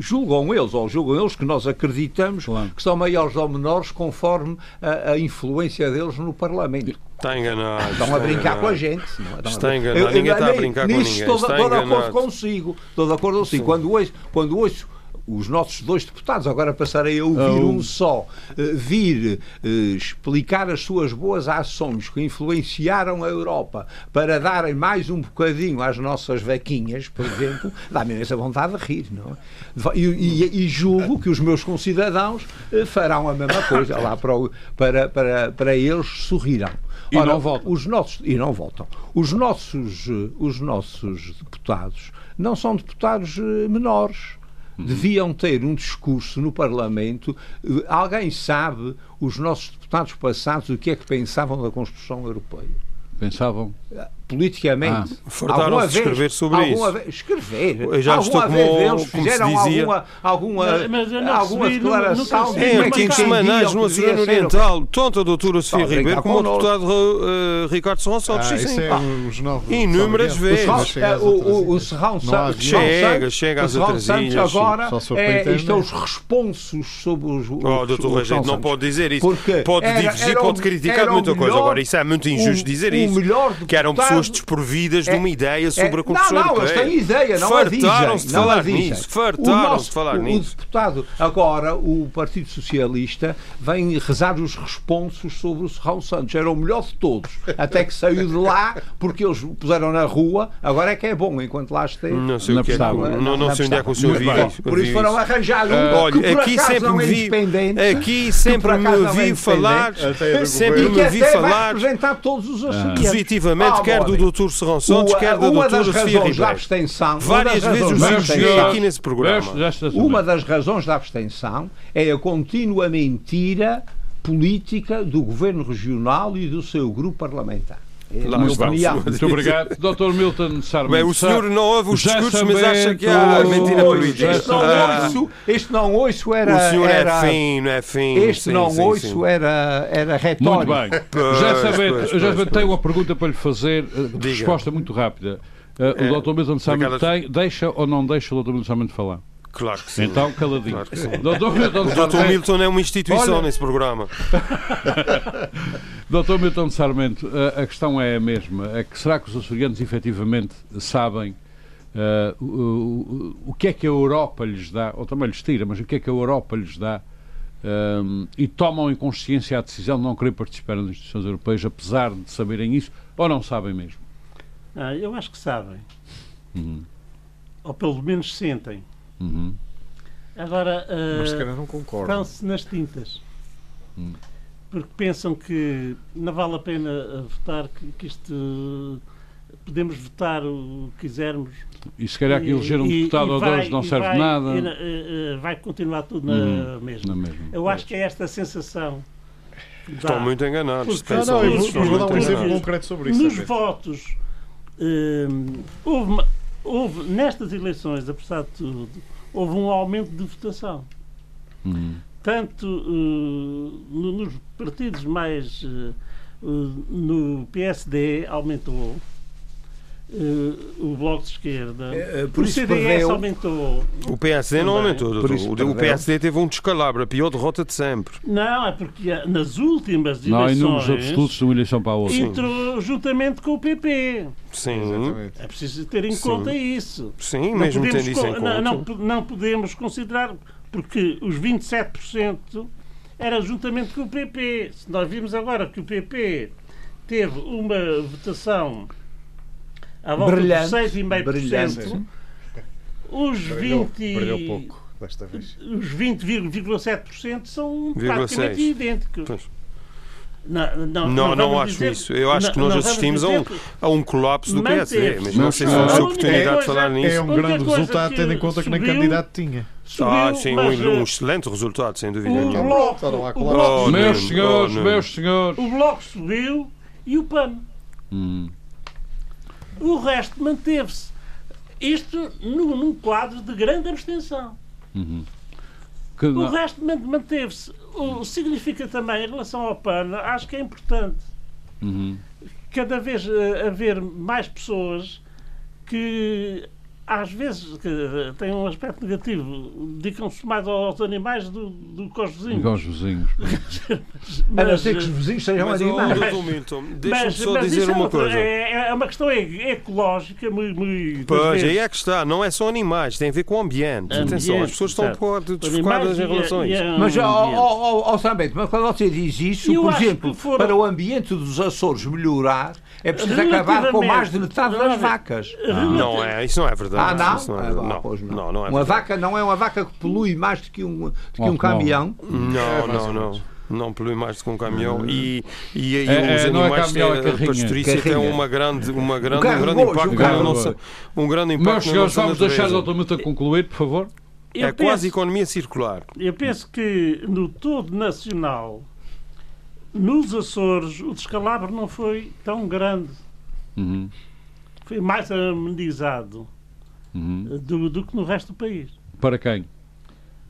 julgam eles, ou julgam eles que nós acreditamos claro. que são maiores ou menores conforme a, a influência deles no Parlamento Está enganado. Estão está a brincar enganado. com a gente. Não é? Está enganado. Ninguém está a brincar com ninguém. Estou, Está estou de acordo enganado. consigo. Estou de acordo consigo. Quando ouço, quando ouço os nossos dois deputados, agora passarei a ouvir um só, eh, vir eh, explicar as suas boas ações que influenciaram a Europa para darem mais um bocadinho às nossas vaquinhas, por exemplo, dá-me imensa vontade de rir, não é? E, e- e julgo que os meus concidadãos eh, farão a mesma coisa lá para, o- para, para, para eles sorrirão. E não votam. Os nossos, e não votam. Os nossos, eh, os nossos deputados não são deputados eh, menores. Deviam ter um discurso no Parlamento. Eh, Alguém sabe, os nossos deputados passados, o que é que pensavam da construção europeia? Pensavam? Politicamente. Fartaram-se Alguma de escrever vez- sobre alguma isso. Vez, escrever. Eu já estou alguma como- vez eles como se fizeram dizia- alguma, alguma, Mas- mas eu não alguma declaração Em é que artigos uma entendiam semanais no Oceano Oriental, tanto a doutora Sofia Estão Ribeiro como o deputado eh, Ricardo Serrão Santos. Ah, sim, é Inúmeras vezes. O. Serrão Santos. Chega, chega às sim. agora é, é os responsos sobre os. Oh, doutor Rogério, não pode dizer isso. Pode divergir, pode criticar muita coisa. Agora, isso é muito injusto dizer isso. Que eram deputado- pessoas desprovidas de É- uma ideia sobre é- a construção Não, não, eles europeia. têm ideia, não a dizem. Fartaram-se de não a falar dizem. nisso. Fartaram-se de falar o, nisso. O deputado, agora, o Partido Socialista, vem rezar os responsos sobre o Serrão Santos. Era o melhor de todos. Até que saiu de lá, porque eles o puseram na rua. Agora é que é bom, enquanto lá esteve. Não sei Não o que é prestava. não, não sei onde é que o senhor viu isso. Por isso foram arranjar um Ah, que por Olha, aqui acaso sempre não me é vi, independente. aqui sempre me não é vi falar, é sempre me vi até vai falar representar todos os assuntos. positivamente, Ah, quer do Dr. Serrão Santos, O- quer da uma das doutora Sofia razões da Ribeiro. abstenção. uma Várias das vezes os da elogiei abstenção- aqui nesse programa. Uma das razões da abstenção é a contínua mentira política do governo regional e do seu grupo parlamentar. É Lá opinião. Muito obrigado. Dr. Milton Sarmento. Bem, o senhor não ouve os discursos, mas acha que há mentira política. Este não Ah, ouço, este não ouço era. O senhor era, é fino, é fino. Este sim, não sim, ouço sim. era, era retórico. Muito bem. Pois, já sabendo, já pois, tenho uma pergunta para lhe fazer, eh, Diga. resposta muito rápida. Eh, É, o Dr. Milton Sarmento daquelas- tem, deixa ou não deixa o Dr. Milton Sarmento falar? Claro que sim. Então, caladinho. Claro. Dr. Milton O Dr. Sarmento- Milton é uma instituição Olha- nesse programa. Dr. Milton Sarmento, a, a questão é a mesma. É que será que os açorianos efetivamente sabem eh, o, o- o que é que a Europa lhes dá, ou também lhes tira, mas o que é que a Europa lhes dá ehm, e tomam em consciência a decisão de não querer participar nas instituições europeias, apesar de saberem isso, ou não sabem mesmo? Ah, eu acho que sabem. Uhum. Ou pelo menos sentem. Uhum. Agora, ah, Mas se calhar não concordo. estão-se nas tintas. Hum. Porque pensam que não vale a pena ah, votar, que, que isto. podemos votar o que quisermos. E se calhar que eleger um E- deputado e ou dois não serve vai- nada. e eh, eh, vai continuar tudo na Uhum. mesma. Na mesma. Eu acho que é esta a sensação. Estão dá. muito enganados. Porque- Não, não, eu vou, vou dar um exemplo concreto sobre isso. Nos também. votos, hum, houve, uma- houve, nestas eleições, apesar de tudo, houve um aumento de votação. Uhum. Tanto uh, no- nos partidos mais. uh, no PSD aumentou. Uh, o Bloco de Esquerda. Eh, por o isso CDS perdeu- aumentou. O PSD não Também. aumentou, Por doutor. isso O- O. PSD teve um descalabro, a pior derrota de sempre. Não, é porque nas últimas Não há números eleições absolutos de uma eleição para a outra. entrou juntamente com o PP. Sim, Exatamente. É preciso ter em Sim. conta isso. sim, Não mesmo podemos tendo isso em co- conta. não, não, não podemos considerar, porque os 27% era juntamente com o PP. Se nós vimos agora que o PP teve uma votação à volta Brilhante, de 6,5%, brilhante. os Perdeu, 20, perdeu pouco desta vez. os 20,7% são praticamente idênticos. Pois. Não, não, Não, não acho dizer- isso. Eu acho não- que nós assistimos a um, a um colapso do PSD. Mas não sei se vamos a ter oportunidade de falar É nisso. um única grande resultado, tendo em conta que nem subiu- candidato tinha. subiu, Ah, sim, mas, um, um excelente resultado, sem dúvida o nenhuma. bloco, o bloco, Oh, Meus senhores, oh, meus senhores. o bloco subiu e o PAN. Hum. O resto manteve-se. Isto num, num quadro de grande abstenção. Uhum. Que O resto man- manteve-se. O, significa também, em relação ao PAN, acho que é importante Uhum. cada vez eh, haver mais pessoas que às vezes tem um aspecto negativo, dedicam-se mais aos animais do, do que aos vizinhos. aos vizinhos. mas, a não ser que os vizinhos sejam mas, animais. deixa-me só dizer uma é coisa. É, é, uma questão ecológica muito. muito pois, aí é que está. Não é só animais, tem a ver com o ambiente. ambiente Atenção, as pessoas estão desfocadas em relações. mas, ó, Sambento, mas quando você diz isso, por exemplo, para o ambiente dos Açores melhorar, é preciso acabar com mais de metade das vacas. Não é, isso não é verdade. Ah, não? Não, é, não, pois não. não, não é uma vaca não é uma vaca que polui mais do que um, do que um caminhão? Não, não, não não polui mais do que um caminhão e, e, e é, os é, animais é caminhão, têm, a pastorícia tem uma grande, uma grande, um, um grande impacto na nossa, um grande impacto Meus senhores, vamos deixar o Dr. concluir, por favor. Eu é penso, quase economia circular. Eu penso que no todo nacional, nos Açores, o descalabro não foi tão grande. Uhum. Foi mais amenizado uhum. do, do, que no resto do país. Para quem?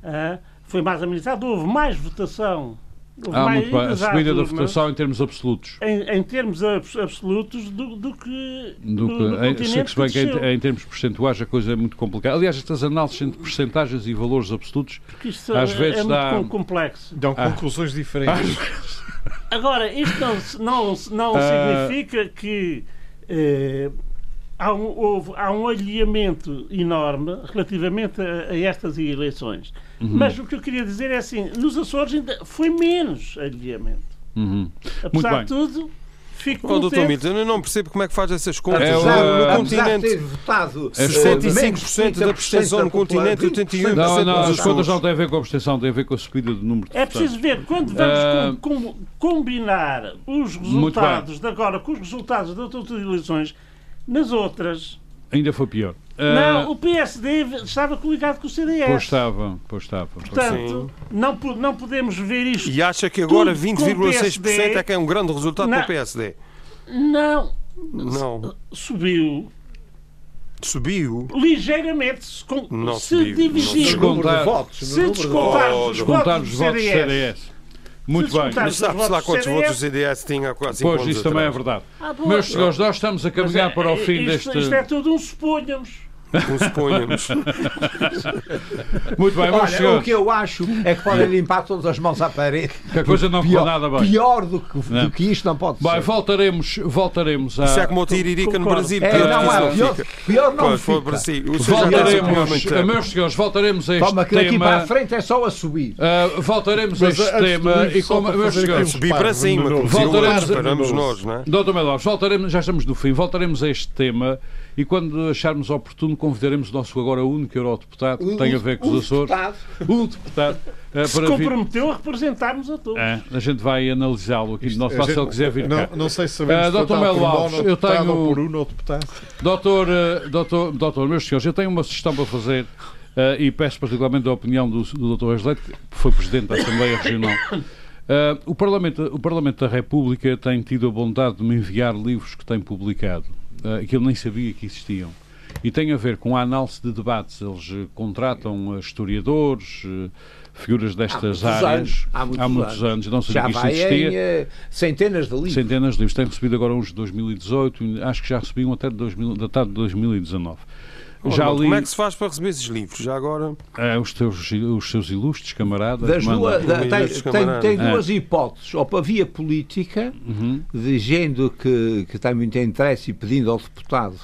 Ah, foi mais amenizado, houve mais votação. Houve ah, mais, muito bem. A subida da votação em termos absolutos. Em, em termos absolutos do, do que. Do que no, no em, se bem que, que em, em, termos percentuais a coisa é muito complicada. Aliás, estas análises entre percentagens e valores absolutos às é, vezes é dá. muito complexo. Dão ah. conclusões diferentes. Agora, isto não, não, não uh... significa que. Eh, há um, houve, há um alinhamento enorme relativamente a, a estas eleições. Uhum. Mas o que eu queria dizer é assim: nos Açores ainda foi menos alinhamento. Uhum. Apesar de tudo, Fico oh, doutor Milton, eu não percebo como é que faz essas contas. É, no continente, ter votado 65% da abstenção no continente e 81% Não, não, as contas não têm a ver com a abstenção, têm a ver com a subida do número de É preciso ver, quando vamos uh, com, com, combinar os resultados de agora com os resultados das outras eleições, nas outras. Ainda foi pior. Não, uh, o PSD estava coligado com o CDS. Pois estava, pois estava. Portanto, não, não podemos ver isto. E acha que agora 20,6% é que é um grande resultado não, para o PSD? Não. Não. Subiu. Subiu? Ligeiramente. Se, com, não se subiu. dividir. Descontar, votos, se descontar oh, os votos do CDS. Muito bem. Mas sabe-se lá quantos votos o CDS tinha quase Pois, isso também é verdade. Ah, Meus senhores, nós estamos a caminhar é, para o fim isto, deste... Isto é tudo um suponhamos. Suponhamos. Muito bem, vamos Olha, O que eu acho é que podem limpar todas as mãos à parede. Que a coisa não pior, nada bem. Pior do que, do que isto não pode bem, ser. Voltaremos, voltaremos a. Isso é como o Tiririca no Brasil. É, não, é, pior, pior não pois, fica. Brasil. Voltaremos, meus senhores, voltaremos a este Toma, que daqui para a frente é só a subir. Uh, voltaremos Mas, a este tema e como, meus senhores. Subir para cima, voltaremos, esperamos nós, não é? Doutor Melos, voltaremos, já estamos no fim, voltaremos a este tema e quando acharmos oportuno convidaremos o nosso agora único eurodeputado que tem a ver com os Açores. Um deputado. Uh, se comprometeu ver... a representar-nos a todos. É, a gente vai analisá-lo aqui no nosso passo, se ele quiser vir não, cá. Não sei se sabemos uh, Dr. Melo Alves, eu tenho... por um deputado. Doutor, uh, doutor, doutor, meus senhores, eu tenho uma sugestão para fazer uh, e peço particularmente a opinião do, do Dr. Angeleto, que foi Presidente da Assembleia Regional. Uh, o, Parlamento, o Parlamento da República tem tido a bondade de me enviar livros que tem publicado uh, que eu nem sabia que existiam. E tem a ver com a análise de debates. Eles uh, contratam uh, historiadores, figuras destas há áreas anos, há muitos, há muitos anos. anos. Não sabia já que isto existia. Em, centenas de livros. Centenas de livros. Tenho recebido agora uns de 2018, acho que já recebi um até de 2000, datado de 2019. Oh, já li... Como é que se faz para receber esses livros? Já agora. É, os, teus, os seus ilustres camaradas. Das duas, da, tem, tem, tem, duas é. hipóteses. Ou para via política, uhum. dizendo que, que tem muito interesse e pedindo ao deputado.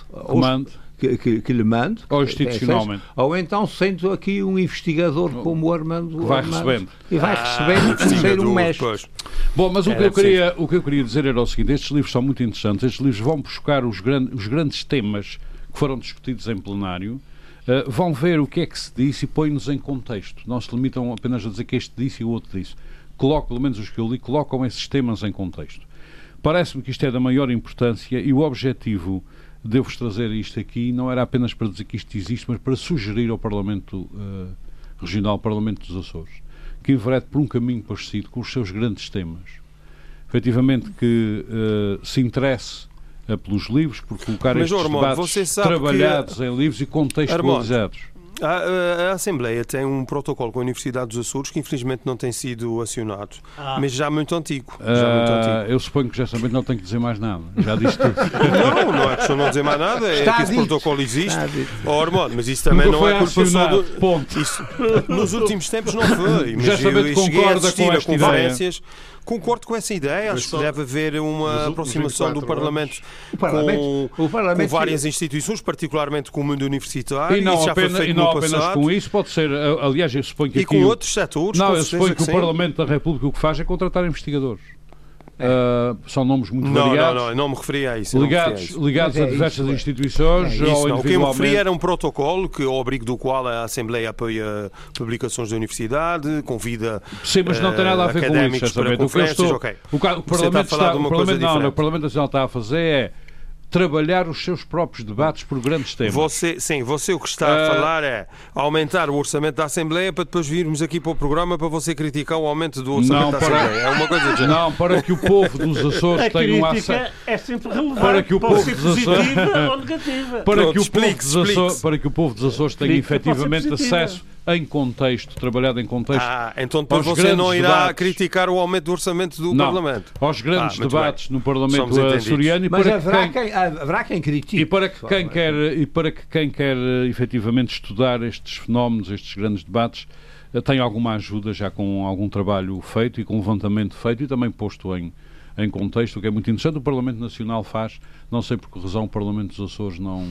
Que, que, que, lhe mande, ou institucionalmente, é, ou então sendo aqui um investigador como o Armando, que vai Armando, recebendo e vai recebendo ah, ser um mestre. Pois. Bom, mas o que, eu queria, o que eu queria dizer era o seguinte: estes livros são muito interessantes, estes livros vão buscar os, gran, os grandes temas que foram discutidos em plenário, uh, vão ver o que é que se disse e põem-nos em contexto. Não se limitam apenas a dizer que este disse e o outro disse. Colocam, pelo menos os que eu li, colocam esses temas em contexto. Parece-me que isto é da maior importância e o objetivo de vos trazer isto aqui não era apenas para dizer que isto existe, mas para sugerir ao Parlamento uh, Regional, ao Parlamento dos Açores, que enverede por um caminho parecido com os seus grandes temas. Efetivamente que uh, se interesse pelos livros, por colocar Mas, estes Armando, debates trabalhados que... em livros e contextualizados. A, a, Assembleia tem um protocolo com a Universidade dos Açores que infelizmente não tem sido acionado, ah. mas já muito antigo. Já uh, muito antigo. Eu suponho que já sabendo não tem que dizer mais nada. Já disse tudo. não, não é questão de não dizer mais nada, é que esse protocolo existe. Oh, mas isso também Nunca não é culpa só do. Ponto. Isso, nos últimos tempos não foi. Mas já sabendo concorda com esta conferências. Ideia Concordo com essa ideia. Acho só... que deve haver uma aproximação do Parlamento, Parlamento, com, Parlamento com, várias instituições, particularmente com o mundo universitário. E não, apenas, e não apenas com isso, pode ser. Aliás, eu suponho que. E com outros setores. Não, eu suponho que, que o Parlamento da República o que faz é contratar investigadores. Uh, são nomes muito não, variados. Não, não, não me referi a isso. Ligados, a, isso. ligados a é diversas isso, instituições. É isso, não. O que eu me referi era um protocolo que, ao abrigo do qual a Assembleia apoia publicações da Universidade, convida. Sim, mas não tem nada a ver com isso. Para o que eu estou, okay. o, o, Parlamento, está, o, Parlamento, não, o Parlamento Nacional está a fazer é trabalhar os seus próprios debates por grandes temas. Você, sim, você o que está a ah, falar é aumentar o orçamento da Assembleia para depois virmos aqui para o programa para você criticar o aumento do orçamento não, da para, Assembleia. É uma coisa de Não, para que o povo dos Açores tenha um acesso. É sempre relevante. Para que o povo dos Açores. ou negativa. Para, Pronto, que o explique, povo dos Açores, para que o povo dos Açores tenha efetivamente acesso em contexto, trabalhado em contexto. Ah, então depois você não irá debates, criticar o aumento do orçamento do não, Parlamento. Aos grandes ah, debates bem. no Parlamento açoriano e Mas para haverá quem, quem, haverá quem critique. E para que quem quer, e para que quem quer efetivamente estudar estes fenómenos, estes grandes debates, eh, tem alguma ajuda já com algum trabalho feito e com levantamento feito e também posto em, em contexto, o que é muito interessante. O Parlamento Nacional faz, não sei por que razão o Parlamento dos Açores não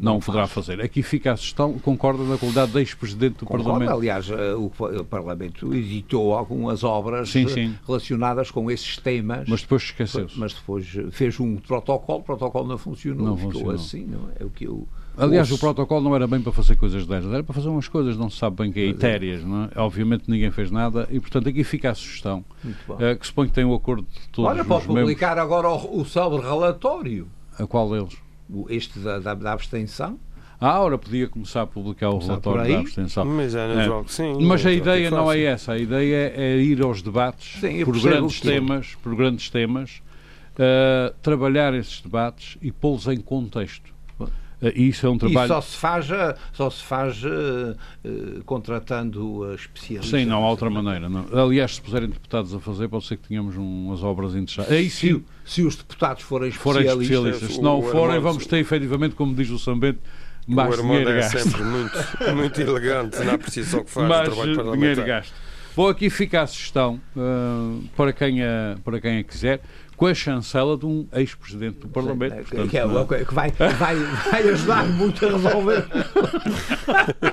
não, poderá fazer. Aqui fica a sugestão, concorda na qualidade de ex-presidente do Concordo, Parlamento? Aliás, eh, o, o, Parlamento editou algumas obras sim, sim. relacionadas com esses temas. Mas depois esqueceu-se. Mas depois fez um protocolo, o protocolo não funcionou, não ficou funcionou. assim, não é? é o que eu... Aliás, ouço. o protocolo não era bem para fazer coisas destas, era para fazer umas coisas, não se sabe bem que é, etéreas, não é? Obviamente ninguém fez nada e, portanto, aqui fica a sugestão, uh, que suponho que tem o acordo de todos Olha, pode publicar agora o, o sobre relatório. A qual deles? Este da, da, da abstenção. Ah, ora, podia começar a publicar o relatório da abstenção. Mas, é, é. sim, mas a ideia não é essa. A ideia é ir aos debates sim, por, grandes temas, por grandes temas, uh, trabalhar esses debates e pô-los em contexto. Isso é um trabalho. E só se faz, eh, só se faz uh, contratando especialistas. Sim, não há outra maneira. Não. Aliás, se puserem deputados a fazer, pode ser que tenhamos umas obras interessantes. Aí. Se, se os deputados forem especialistas. Forem especialistas. Se não forem, vamos ter efetivamente, como diz o Sambento, mais o dinheiro é sempre muito, muito elegante na apreciação que faz mais do trabalho parlamentar. Dinheiro gasto. Bom, aqui fica a sugestão uh, para, quem a, para quem a quiser com a chancela de um ex-presidente do Parlamento. Sim, portanto, que, é, uma coisa que vai, vai, vai ajudar muito a resolver.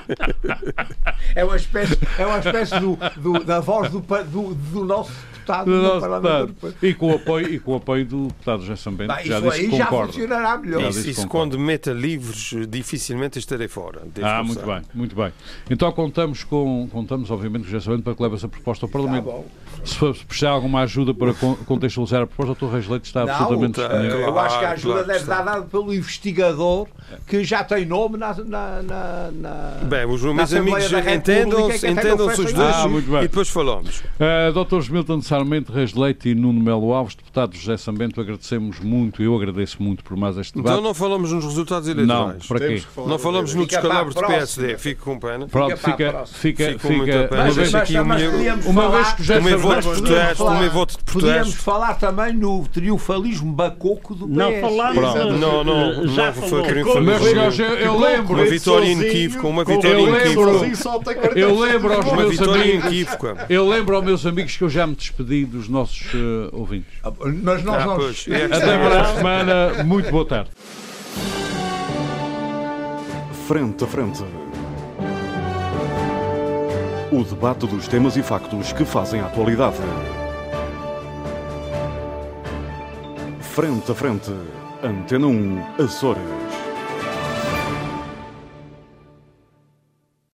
é uma espécie, é uma espécie do, do da voz do, do, do nosso deputado do, do Parlamento Europeu. E com, o apoio, e com o apoio do deputado José Sambento, Bah, já disse que concorda. já funcionará melhor. Isso, isso quando meta livros, dificilmente estarei fora. Ah, muito bem, muito bem. Então contamos, com, contamos obviamente, com o José Sambento para que leve essa proposta ao Parlamento. Tá se for precisar alguma ajuda para contextualizar a proposta, o Dr. Reis Leite está não, absolutamente tá, Eu acho que a ajuda claro, deve estar dada pelo investigador que já tem nome na. na, na, na Bem, os meus amigos entendam-se entendam os dois ah, e depois falamos. Uh, Dr. Milton Sarmento, Reis Leite e Nuno Melo Alves, deputado José Sambento, agradecemos muito, eu agradeço muito por mais este debate. Então não falamos nos resultados eleitorais. Não, para quê? Não falamos no descalabro do PSD, fico com pena. Pronto, fica, fica, fica, uma vez aqui uma vez que já voto de protesto, o meu voto de protesto. Podíamos falar também no triunfalismo bacoco do PS. Não falámos. Não, não, já não foi triunfalismo. Eu lembro. Uma vitória inequívoca, uma vitória inequívoca. Eu lembro aos meus amigos. Eu lembro aos meus amigos que eu já me despedi dos nossos uh, ouvintes. Ah, mas nós ah, não. É Até para a semana. Muito boa tarde. Frente a frente. O debate dos temas e factos que fazem a atualidade. Frente a frente. Antena 1, Açores.